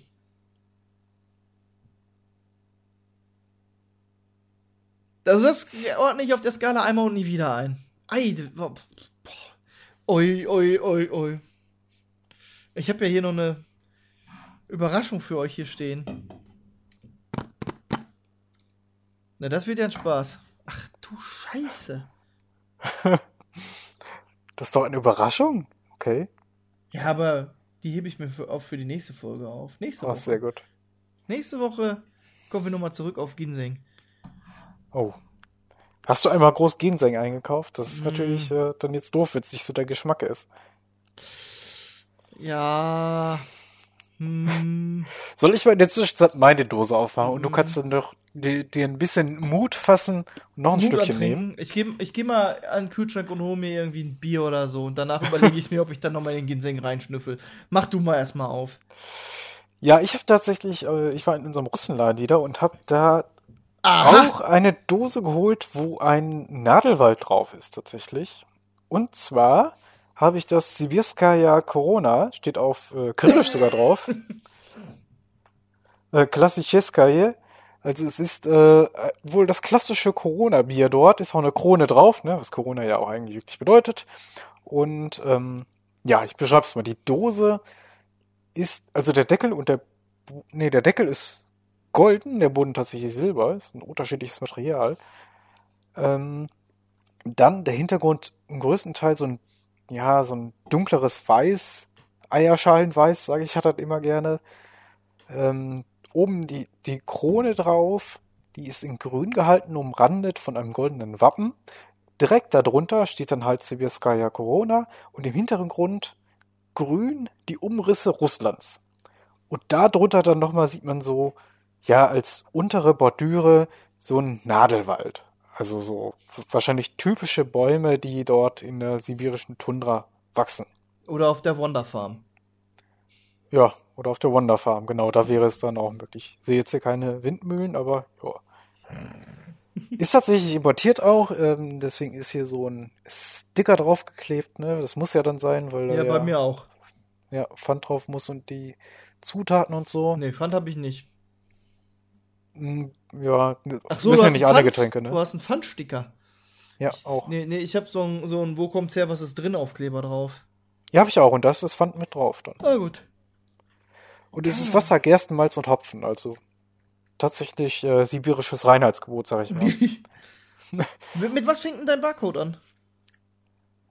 Das ist ordentlich auf der Skala einmal und nie wieder ein. Ei, boah. oi, oi, oi, oi. Ich habe ja hier noch eine Überraschung für euch hier stehen. Na, das wird ja ein Spaß. Ach du Scheiße. das ist doch eine Überraschung. Okay. Ja, aber die hebe ich mir für, auch für die nächste Folge auf. Nächste Woche. Woche. sehr gut. Nächste Woche kommen wir nochmal zurück auf Ginseng. Oh. Hast du einmal groß Ginseng eingekauft? Das ist mm. natürlich äh, dann jetzt doof, wenn es nicht so der Geschmack ist. Ja. Hm. Soll ich mal in der Zwischenzeit meine Dose aufmachen und du hm. kannst dann doch dir, dir ein bisschen Mut fassen und noch ein Mut Stückchen nehmen? Ich gehe ich geh mal an den Kühlschrank und hole mir irgendwie ein Bier oder so und danach überlege ich mir, ob ich dann nochmal in den Ginseng reinschnüffel. Mach du mal erstmal auf. Ja, ich habe tatsächlich, äh, ich war in unserem Russenladen wieder und habe da Aha. auch eine Dose geholt, wo ein Nadelwald drauf ist tatsächlich. Und zwar habe ich das Sibirskaya Corona, steht auf äh, Kyrillisch sogar drauf. äh, Klassischeskaje. Also es ist äh, wohl das klassische Corona-Bier dort, ist auch eine Krone drauf, ne, was Corona ja auch eigentlich wirklich bedeutet. Und ähm, ja, ich beschreibe es mal. Die Dose ist, also der Deckel und der, nee, der Deckel ist golden, der Boden tatsächlich silber, ist ein unterschiedliches Material. Ähm, dann der Hintergrund im größten Teil so ein ja, so ein dunkleres Weiß, Eierschalenweiß, sage ich, hat das immer gerne. Ähm, oben die, die Krone drauf, die ist in grün gehalten, umrandet von einem goldenen Wappen. Direkt darunter steht dann halt Sibirskaya Corona und im Hintergrund grün die Umrisse Russlands. Und darunter dann nochmal sieht man so, ja, als untere Bordüre so ein Nadelwald. Also so wahrscheinlich typische Bäume, die dort in der sibirischen Tundra wachsen. Oder auf der Wonderfarm. Ja, oder auf der Wonderfarm, genau, da wäre es dann auch möglich. Ich sehe jetzt hier keine Windmühlen, aber ja. Ist tatsächlich importiert auch, ähm, deswegen ist hier so ein Sticker draufgeklebt, ne? Das muss ja dann sein, weil Ja, bei ja, mir auch. Ja, Pfand drauf muss und die Zutaten und so. Nee, Pfand habe ich nicht. Hm, ja, Ach so, müssen ja nicht alle Pfand, Getränke, ne? Du hast einen Pfandsticker. Ja, ich, auch. Nee, nee, ich habe so ein, so ein Wo kommt's her, was ist drin Aufkleber drauf. Ja, habe ich auch und das ist Pfand mit drauf dann. Ah, gut. Und es ist ah. Wasser, Gerstenmalz und Hopfen, also tatsächlich äh, sibirisches Reinheitsgebot, sag ich mal. mit, mit was fängt denn dein Barcode an?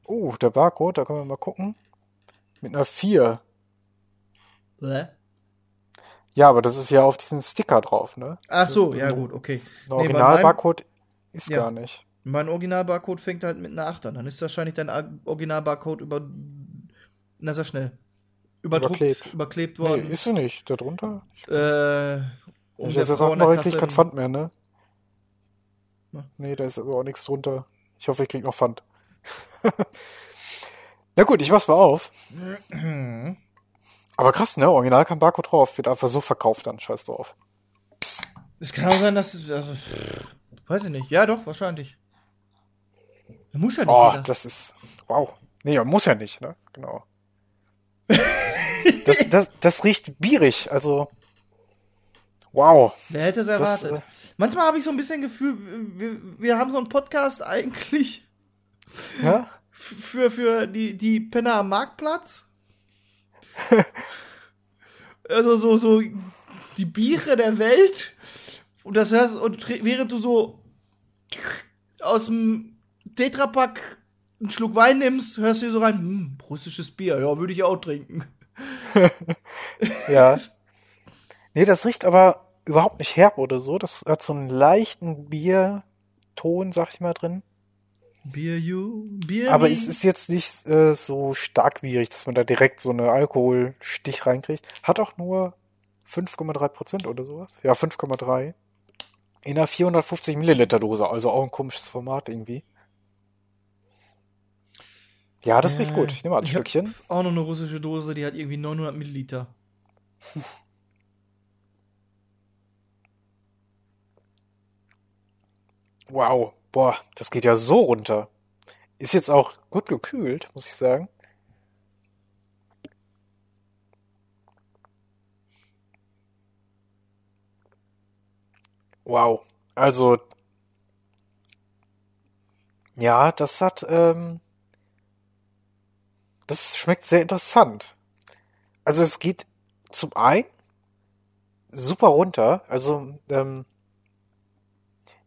Oh, der Barcode, da können wir mal gucken. Mit einer 4. Hä? Ja, aber das ist ja auf diesen Sticker drauf, ne? Ach so, ja gut, okay. Der Original-Barcode ist ja, gar nicht. Mein Original-Barcode fängt halt mit einer 8 an. Dann ist wahrscheinlich dein Original-Barcode über. Na, sag schnell. Überdruckt, überklebt, überklebt worden. Nee, ist sie nicht. Da drunter? Äh. Um ich jetzt hat noch krieg kein Pfand mehr, ne? Na? Nee, da ist aber auch nichts drunter. Ich hoffe, ich krieg noch Pfand. Na gut, ich mach's mal auf. Aber krass, ne? Original kein Barcode drauf. Wird einfach so verkauft dann. Scheiß drauf. Es kann auch sein, dass. Also, weiß ich nicht. Ja, doch, wahrscheinlich. Muss ja nicht. Oh, jeder. das ist. Wow. Nee, muss ja nicht, ne? Genau. das, das, das riecht bierig. Also. Wow. Wer hätte es erwartet? Das, äh, Manchmal habe ich so ein bisschen Gefühl, wir, wir haben so einen Podcast eigentlich. Ja? Für, für die, die Penner am Marktplatz. also so, so die Biere der Welt. Und das hörst, und während du so aus dem Tetrapack einen Schluck Wein nimmst, hörst du hier so rein, hm, russisches Bier, ja, würde ich auch trinken. ja. Nee, das riecht aber überhaupt nicht herb oder so. Das hat so einen leichten Bierton, sag ich mal, drin. Beer you, Beer Aber es ist jetzt nicht äh, so starkwierig, dass man da direkt so eine Alkoholstich reinkriegt. Hat auch nur 5,3 Prozent oder sowas. Ja, 5,3. In einer 450 Milliliter Dose, also auch ein komisches Format irgendwie. Ja, das riecht Äh, gut. Ich nehme mal ein Stückchen. Auch noch eine russische Dose, die hat irgendwie 900 Milliliter. Wow, boah, das geht ja so runter. Ist jetzt auch gut gekühlt, muss ich sagen. Wow, also ja, das hat, ähm, das schmeckt sehr interessant. Also es geht zum einen super runter, also ähm,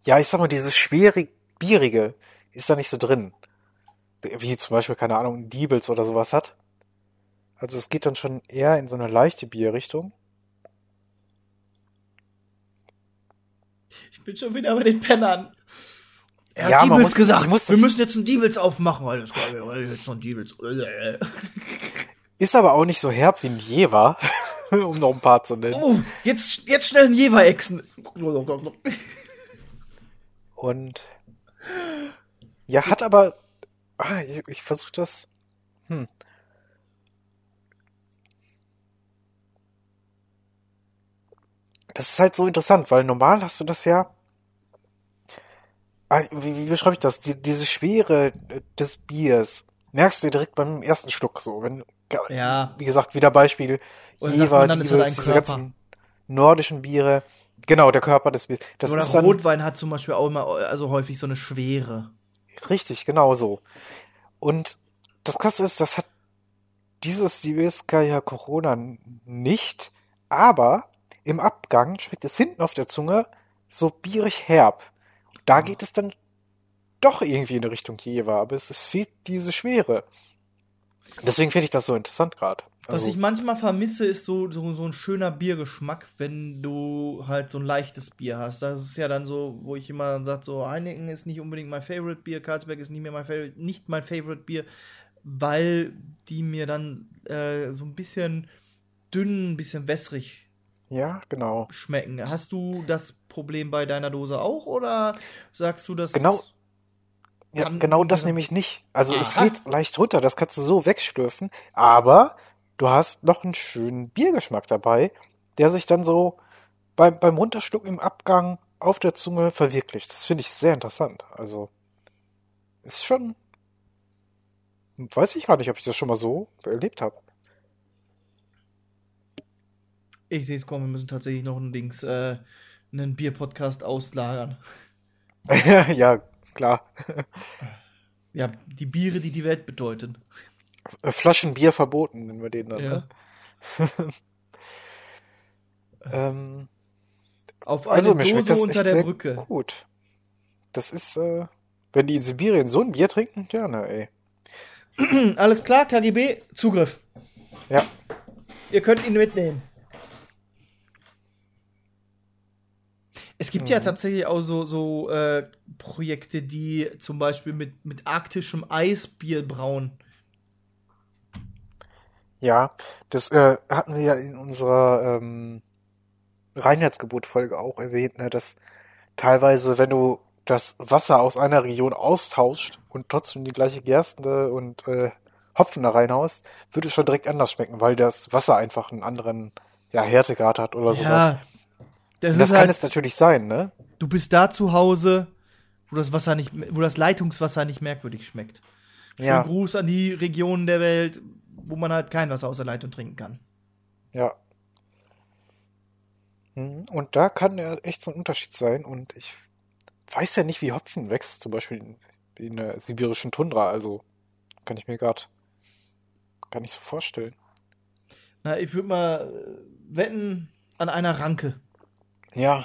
ja, ich sag mal, dieses schwere Bierige ist da nicht so drin. Wie zum Beispiel, keine Ahnung, Diebels oder sowas hat. Also es geht dann schon eher in so eine leichte Bierrichtung. Ich bin schon wieder bei den Pennern. Er Ja, hat man Diebels muss- gesagt, muss wir das- müssen jetzt einen Diebels aufmachen. Alles klar, wir wollen jetzt noch einen Diebels. Ist aber auch nicht so herb wie ein Jever, um noch ein paar zu nennen. Oh, jetzt, jetzt schnell einen Jever-Echsen. Und ja, hat aber. Ah, ich, ich versuche das. Hm. Das ist halt so interessant, weil normal hast du das ja. Ah, Wie, wie beschreibe ich das? Die, diese Schwere des Biers merkst du direkt beim ersten Schluck so. Wenn, Ja. Wie gesagt, wieder Beispiel. Jever, ist halt diese ganzen nordischen Biere. Genau, der Körper des Biers. Das Oder Rotwein hat zum Beispiel auch immer, also häufig so eine Schwere. Richtig, genau so. Und das Krasse ist, das hat dieses Sibirskaya Corona n- nicht, aber im Abgang schmeckt es hinten auf der Zunge so bierig herb. Da geht es dann doch irgendwie in Richtung Jever, aber es, es fehlt diese Schwere. Deswegen finde ich das so interessant gerade. Was Also, ich manchmal vermisse, ist so, so, so ein schöner Biergeschmack, wenn du halt so ein leichtes Bier hast. Das ist ja dann so, wo ich immer sage, so Heineken ist nicht unbedingt mein Favorite Bier, Karlsberg ist nicht mehr mein Favorite, nicht mein Favorite Bier, weil die mir dann äh, so ein bisschen dünn, ein bisschen wässrig ja, genau. schmecken. Hast du das Problem bei deiner Dose auch oder sagst du das? Genau. Ja, genau das nämlich nicht. Also es Aha. geht leicht runter, das kannst du so wegschlürfen, aber du hast noch einen schönen Biergeschmack dabei, der sich dann so beim, beim Runterschlucken im Abgang auf der Zunge verwirklicht. Das finde ich sehr interessant. Also ist schon, weiß ich gar nicht, ob ich das schon mal so erlebt habe. Ich sehe es kommen, wir müssen tatsächlich noch ein Dings, äh, einen Bier-Podcast auslagern. ja, klar. Ja, die Biere, die die Welt bedeuten. Flaschen Bier verboten, nennen wir den dann. Ja. Ne? ähm, Auf eine Also Dose das unter der sehr Brücke. gut. Das ist, äh, wenn die in Sibirien so ein Bier trinken, gerne, ey. Alles klar, KGB, Zugriff. Ja. Ihr könnt ihn mitnehmen. Es gibt Mhm. ja tatsächlich auch so, so äh, Projekte, die zum Beispiel mit, mit arktischem Eis Bier brauen. Ja, das äh, hatten wir ja in unserer ähm, Reinheitsgebot-Folge auch erwähnt, ne, dass teilweise, wenn du das Wasser aus einer Region austauscht und trotzdem die gleiche Gerste und äh, Hopfen da reinhaust, würde es schon direkt anders schmecken, weil das Wasser einfach einen anderen ja, Härtegrad hat oder sowas. Das, das kann halt, es natürlich sein, ne? du bist da zu Hause, wo das Wasser nicht, wo das Leitungswasser nicht merkwürdig schmeckt. Schönen Ja. Gruß an die Regionen der Welt, wo man halt kein Wasser aus der Leitung trinken kann. Ja. Mhm, Und da kann er echt so ein Unterschied sein. Und ich weiß ja nicht, wie Hopfen wächst, zum Beispiel in, in der sibirischen Tundra. Also kann ich mir gerade gar nicht so vorstellen. Na, ich würde mal äh, wetten an einer Ranke. Ja,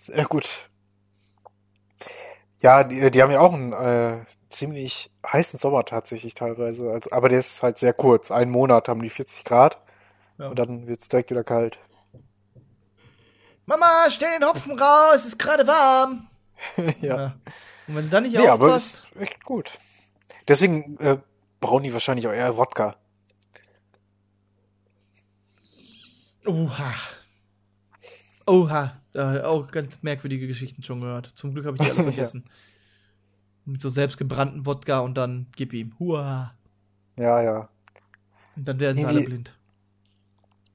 sehr gut. Ja, die, die haben ja auch einen äh, ziemlich heißen Sommer tatsächlich teilweise. Also, aber der ist halt sehr kurz. Einen Monat haben die 40 Grad Ja. und dann wird es direkt wieder kalt. Mama, stell den Hopfen raus, es ist gerade warm. ja. Und wenn du dann nicht Nee, aber aufpasst, ist echt gut. Deswegen äh, brauchen die wahrscheinlich auch eher Wodka. Oha. Oha. Auch ganz merkwürdige Geschichten schon gehört. Zum Glück habe ich die alle vergessen. Mit so selbstgebrannten Wodka und dann gib ihm. Hua. Ja, ja. Und dann werden sie alle blind.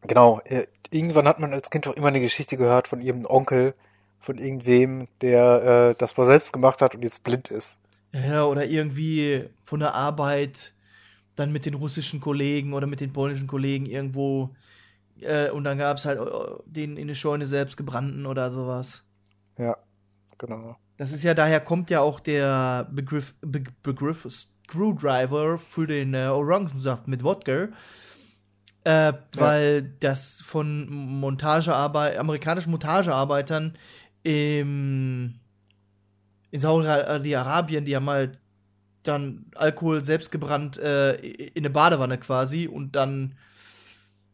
Genau. Äh, irgendwann hat man als Kind doch immer eine Geschichte gehört von ihrem Onkel, von irgendwem, der äh, das mal selbst gemacht hat und jetzt blind ist. Ja, oder irgendwie von der Arbeit dann mit den russischen Kollegen oder mit den polnischen Kollegen irgendwo. Äh, und dann gab es halt äh, den in der Scheune selbst gebrannten oder sowas. Ja, genau. Das ist ja, daher kommt ja auch der Begriff, Be Begriff Screwdriver für den äh, Orangensaft mit Wodka. Äh, weil das von Montagearbeit, amerikanischen Montagearbeitern im, in Saudi-Arabien, die haben halt dann Alkohol selbst gebrannt äh, in eine Badewanne quasi und dann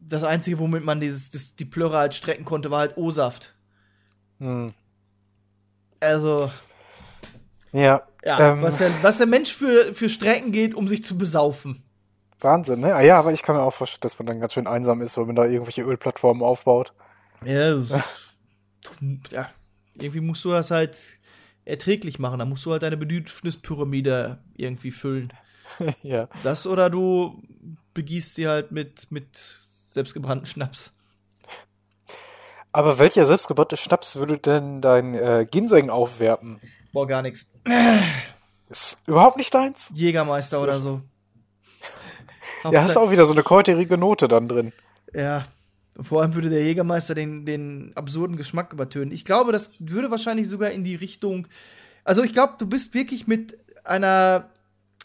das Einzige, womit man dieses, das, die Plörre halt strecken konnte, war halt O-Saft. Hm. Also, Ja, ja, ähm, was, der, was der Mensch für, für Strecken geht, um sich zu besaufen. Wahnsinn, ne? Ah, ja, aber ich kann mir auch vorstellen, dass man dann ganz schön einsam ist, weil man da irgendwelche Ölplattformen aufbaut. Ja, ja, irgendwie musst du das halt erträglich machen. Da musst du halt deine Bedürfnispyramide irgendwie füllen. ja. Das oder du begießt sie halt mit, mit selbstgebrannten Schnaps. Aber welcher selbstgebaute Schnaps würde denn dein äh, Ginseng aufwerten? Boah, gar nichts. Ist überhaupt nicht deins? Jägermeister oder so. Ja, hast auch wieder so eine kräuterige Note dann drin. Ja. Vor allem würde der Jägermeister den, den absurden Geschmack übertönen. Ich glaube, das würde wahrscheinlich sogar in die Richtung. Also, ich glaube, du bist wirklich mit einer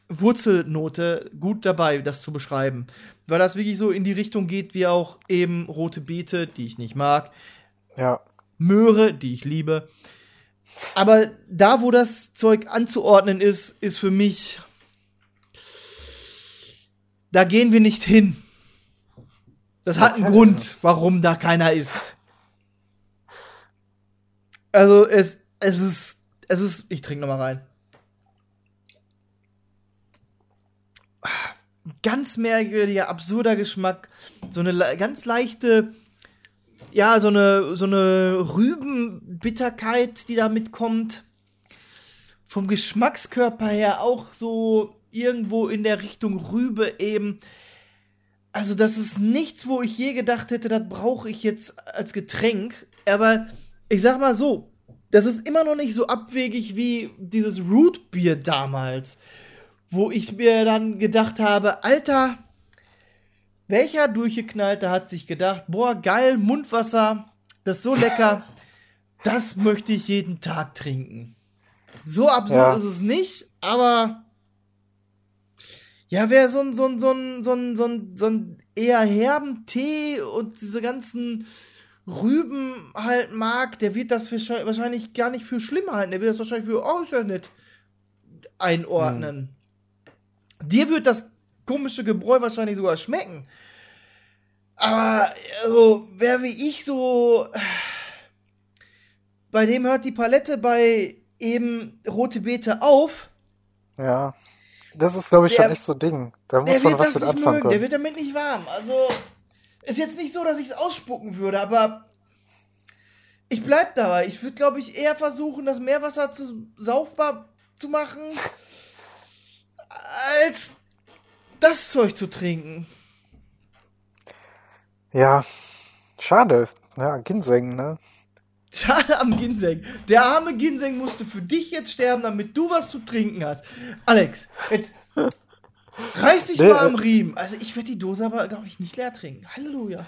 Wurzelnote gut dabei, das zu beschreiben. Weil das wirklich so in die Richtung geht, wie auch eben rote Beete, die ich nicht mag. Ja. Möhre, die ich liebe. Aber da, wo das Zeug anzuordnen ist, ist für mich. Da gehen wir nicht hin. Das hat einen Grund, warum da keiner ist. Also es, es ist, es ist, ich trinke noch mal rein. Ganz merkwürdiger, absurder Geschmack, so eine ganz leichte, ja, so eine, so eine Rübenbitterkeit, die da mitkommt. Vom Geschmackskörper her auch so irgendwo in der Richtung Rübe eben. Also, das ist nichts, wo ich je gedacht hätte, das brauche ich jetzt als Getränk. Aber ich sag mal so, das ist immer noch nicht so abwegig wie dieses Rootbier damals, wo ich mir dann gedacht habe, Alter, welcher Durchgeknallte hat sich gedacht, boah, geil, Mundwasser, das ist so lecker, das möchte ich jeden Tag trinken. So absurd Ja. ist es nicht, aber ja, wer so ein, so ein, so ein, so ein, so ein, so ein eher herben Tee und diese ganzen Rüben halt mag, der wird das wahrscheinlich gar nicht für schlimm halten. Der wird das wahrscheinlich für, oh, ist ja nett, einordnen. Dir wird das komische Gebräu wahrscheinlich sogar schmecken. Aber, also, wer wie ich so. Bei dem hört die Palette bei eben rote Beete auf. Ja. Das ist, glaube ich, Der- schon echt so ein Ding. Da muss man wird was mit nicht anfangen mögen, der können. wird damit nicht warm. Also, ist jetzt nicht so, dass ich es ausspucken würde, aber ich bleib dabei. Ich würde, glaube ich, eher versuchen, das Meerwasser zu saufbar zu machen, als das Zeug zu trinken. Ja. Schade. Ja, Ginseng, ne? Schade am Ginseng. Der arme Ginseng musste für dich jetzt sterben, damit du was zu trinken hast. Alex, jetzt reiß dich Nee, mal am äh, Riemen. Also ich werde die Dose aber, glaube ich, nicht leer trinken. Halleluja.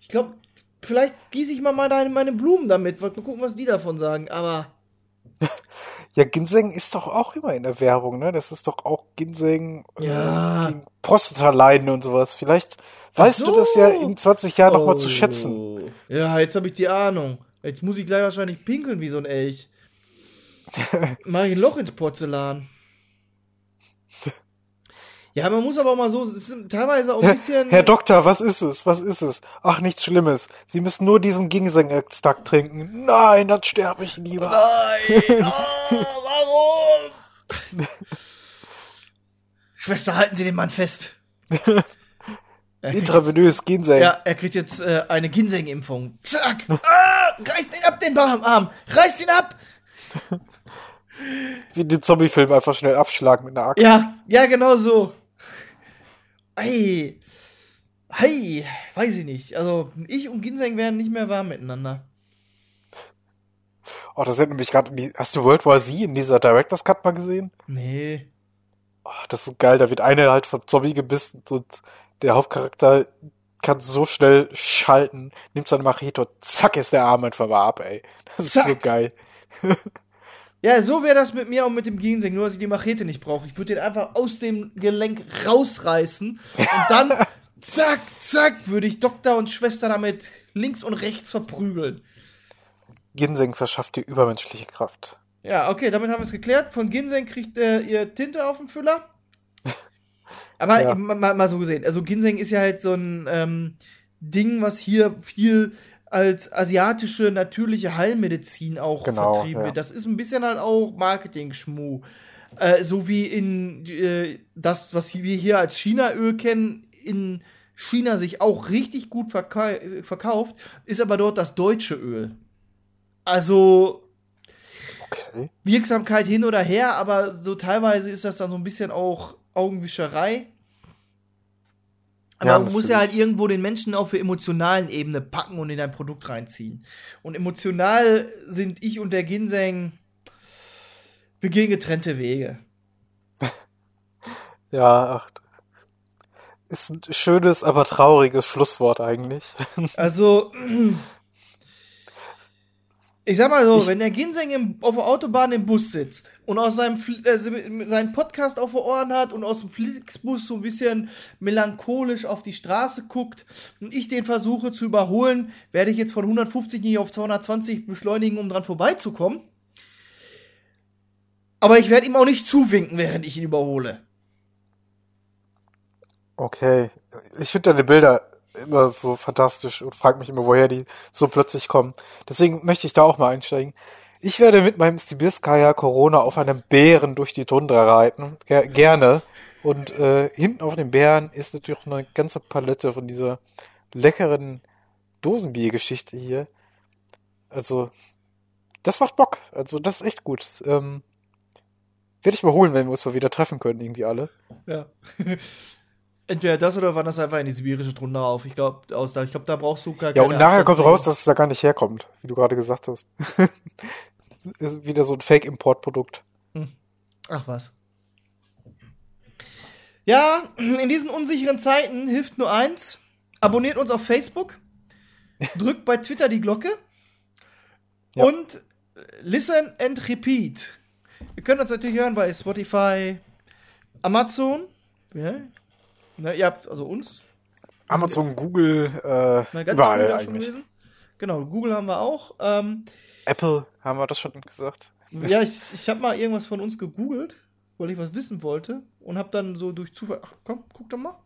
Ich glaube, vielleicht gieße ich mal meine, meine Blumen damit. Mal gucken, was die davon sagen. Aber Ja, Ginseng ist doch auch immer in der Werbung, ne? Das ist doch auch Ginseng äh, Ja. gegen Prostataleiden und sowas. Vielleicht weißt Ach du das ja so. in 20 Jahren noch mal zu Oh. schätzen. Ja, jetzt habe ich die Ahnung. Jetzt muss ich gleich wahrscheinlich pinkeln wie so ein Elch. Mach ich ein Loch ins Porzellan. Ja, man muss aber auch mal so, es ist teilweise auch ein bisschen. Herr Doktor, was ist es? Was ist es? Ach, nichts Schlimmes. Sie müssen nur diesen Ginseng-Extrakt trinken. Nein, dann sterbe ich lieber. Nein! Oh, warum? Schwester, halten Sie den Mann fest. Intravenös Ginseng. Ja, er kriegt jetzt äh, eine Ginseng-Impfung. Zack! Ah, reißt ihn ab, den Arm! Reißt ihn ab! Wie den Zombie-Film einfach schnell abschlagen mit einer Axt. Ja, ja, genau so. Ei. Hey, weiß ich nicht. Also, ich und Ginseng wären nicht mehr warm miteinander. Oh, das sind nämlich gerade. Hast du World War Z in dieser Director's Cut mal gesehen? Nee. Oh, das ist so geil. Da wird eine halt vom Zombie gebissen und der Hauptcharakter kann so schnell schalten, nimmt seine Machete und zack ist der Arm einfach mal ab, ey. Das ist so geil. Ja, so wäre das mit mir und mit dem Ginseng, nur dass ich die Machete nicht brauche. Ich würde den einfach aus dem Gelenk rausreißen und dann zack, zack, würde ich Doktor und Schwester damit links und rechts verprügeln. Ginseng verschafft dir übermenschliche Kraft. Ja, okay, damit haben wir es geklärt. Von Ginseng kriegt äh, ihr Tinte auf den Füller. Aber Ja. mal, mal, so gesehen, also Ginseng ist ja halt so ein ähm, Ding, was hier viel als asiatische natürliche Heilmedizin auch Genau, vertrieben ja. wird. Das ist ein bisschen halt auch Marketing-Schmuh. Äh, so wie in äh, das, was wir hier als Chinaöl kennen, in China sich auch richtig gut verka verkauft, ist aber dort das deutsche Öl. Also Okay. Wirksamkeit hin oder her, aber so teilweise ist das dann so ein bisschen auch Augenwischerei. Aber Ja, man muss ja halt irgendwo den Menschen auf der emotionalen Ebene packen und in ein Produkt reinziehen. Und emotional sind ich und der Ginseng, wir gehen getrennte Wege. Ja, ach. Ist ein schönes, aber trauriges Schlusswort eigentlich. Also, ich sag mal so, Ich- wenn der Ginseng im, auf der Autobahn im Bus sitzt und aus seinem äh, seinen Podcast auf den Ohren hat und aus dem Flixbus so ein bisschen melancholisch auf die Straße guckt und ich den versuche zu überholen, werde ich jetzt von 150 nicht auf 220 beschleunigen, um dran vorbeizukommen. Aber ich werde ihm auch nicht zuwinken, während ich ihn überhole. Okay. Ich finde deine Bilder immer so fantastisch und frage mich immer, woher die so plötzlich kommen. Deswegen möchte ich da auch mal einsteigen. Ich werde mit meinem Stibiskaya Corona auf einem Bären durch die Tundra reiten. Ger gerne. Und äh, hinten auf dem Bären ist natürlich eine ganze Palette von dieser leckeren Dosenbiergeschichte hier. Also, das macht Bock. Also, das ist echt gut. Ähm, werde ich mal holen, wenn wir uns mal wieder treffen können, irgendwie alle. Ja. Entweder das oder wann das einfach in die sibirische Drunter auf. Ich glaube, aus da, ich glaube, da brauchst du gar Ja, und keine nachher kommt raus, dass es da gar nicht herkommt, wie du gerade gesagt hast. ist wieder so ein Fake-Import-Produkt. Ach was. Ja, in diesen unsicheren Zeiten hilft nur eins. Abonniert uns auf Facebook. Drückt bei Twitter die Glocke. Ja. Und listen and repeat. Ihr könnt uns natürlich hören bei Spotify, Amazon. Ja. Ne, ihr habt also uns. Amazon, Google, äh, ganz überall eigentlich. Genau, Google haben wir auch. Ähm, Apple, haben wir das schon gesagt? Ja, ich, ich habe mal irgendwas von uns gegoogelt, weil ich was wissen wollte und habe dann so durch Zufall, ach komm, guck doch mal,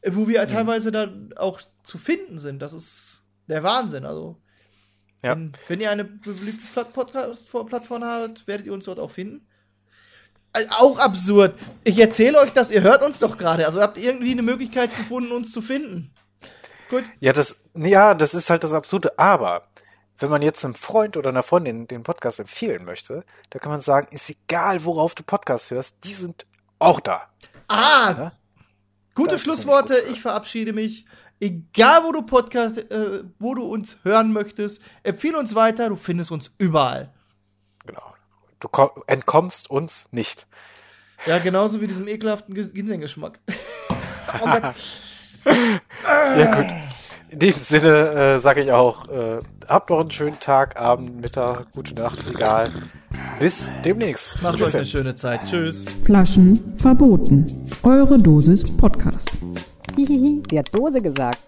Äh, wo wir teilweise da auch zu finden sind. Das ist der Wahnsinn. Also, Ja. wenn, wenn ihr eine beliebte Plat- Podcast-Plattform habt, werdet ihr uns dort auch finden. Äh, Auch absurd. Ich erzähle euch das, ihr hört uns doch gerade. Also habt ihr irgendwie eine Möglichkeit gefunden, uns zu finden. Gut. Ja, das, ja, das ist halt das Absurde. Aber wenn man jetzt einem Freund oder einer Freundin den Podcast empfehlen möchte, da kann man sagen, ist egal, worauf du Podcast hörst, die sind auch da. Ah, Ne? gute Das Schlussworte. gut ich verabschiede mich. Egal, wo du Podcast, äh, wo du uns hören möchtest, empfehle uns weiter. Du findest uns überall. Genau. Du ko- entkommst uns nicht. Ja, genauso wie diesem ekelhaften Ginseng-Geschmack. oh Gott. Ja, gut. In dem Sinne äh, sage ich auch, äh, habt noch einen schönen Tag, Abend, Mittag, gute Nacht, egal. Bis demnächst. Macht Tschüss euch eine schöne Zeit. Tschüss. Flaschen verboten. Eure Dosis Podcast. Hihihi, sie hat Dose gesagt.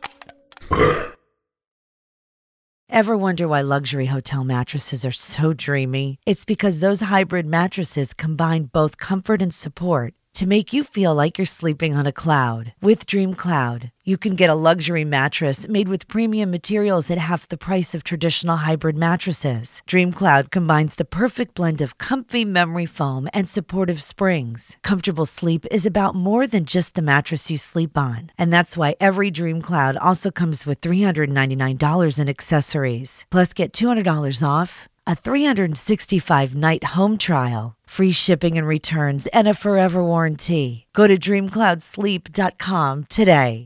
Ever wonder why luxury hotel mattresses are so dreamy? It's because those hybrid mattresses combine both comfort and support to make you feel like you're sleeping on a cloud. With Dream Cloud, you can get a luxury mattress made with premium materials at half the price of traditional hybrid mattresses. Dream Cloud combines the perfect blend of comfy memory foam and supportive springs. Comfortable sleep is about more than just the mattress you sleep on, and that's why every Dream Cloud also comes with $399 in accessories. Plus, get $200 off a 365 night home trial, free shipping and returns, and a forever warranty. Go to dreamcloudsleep.com today.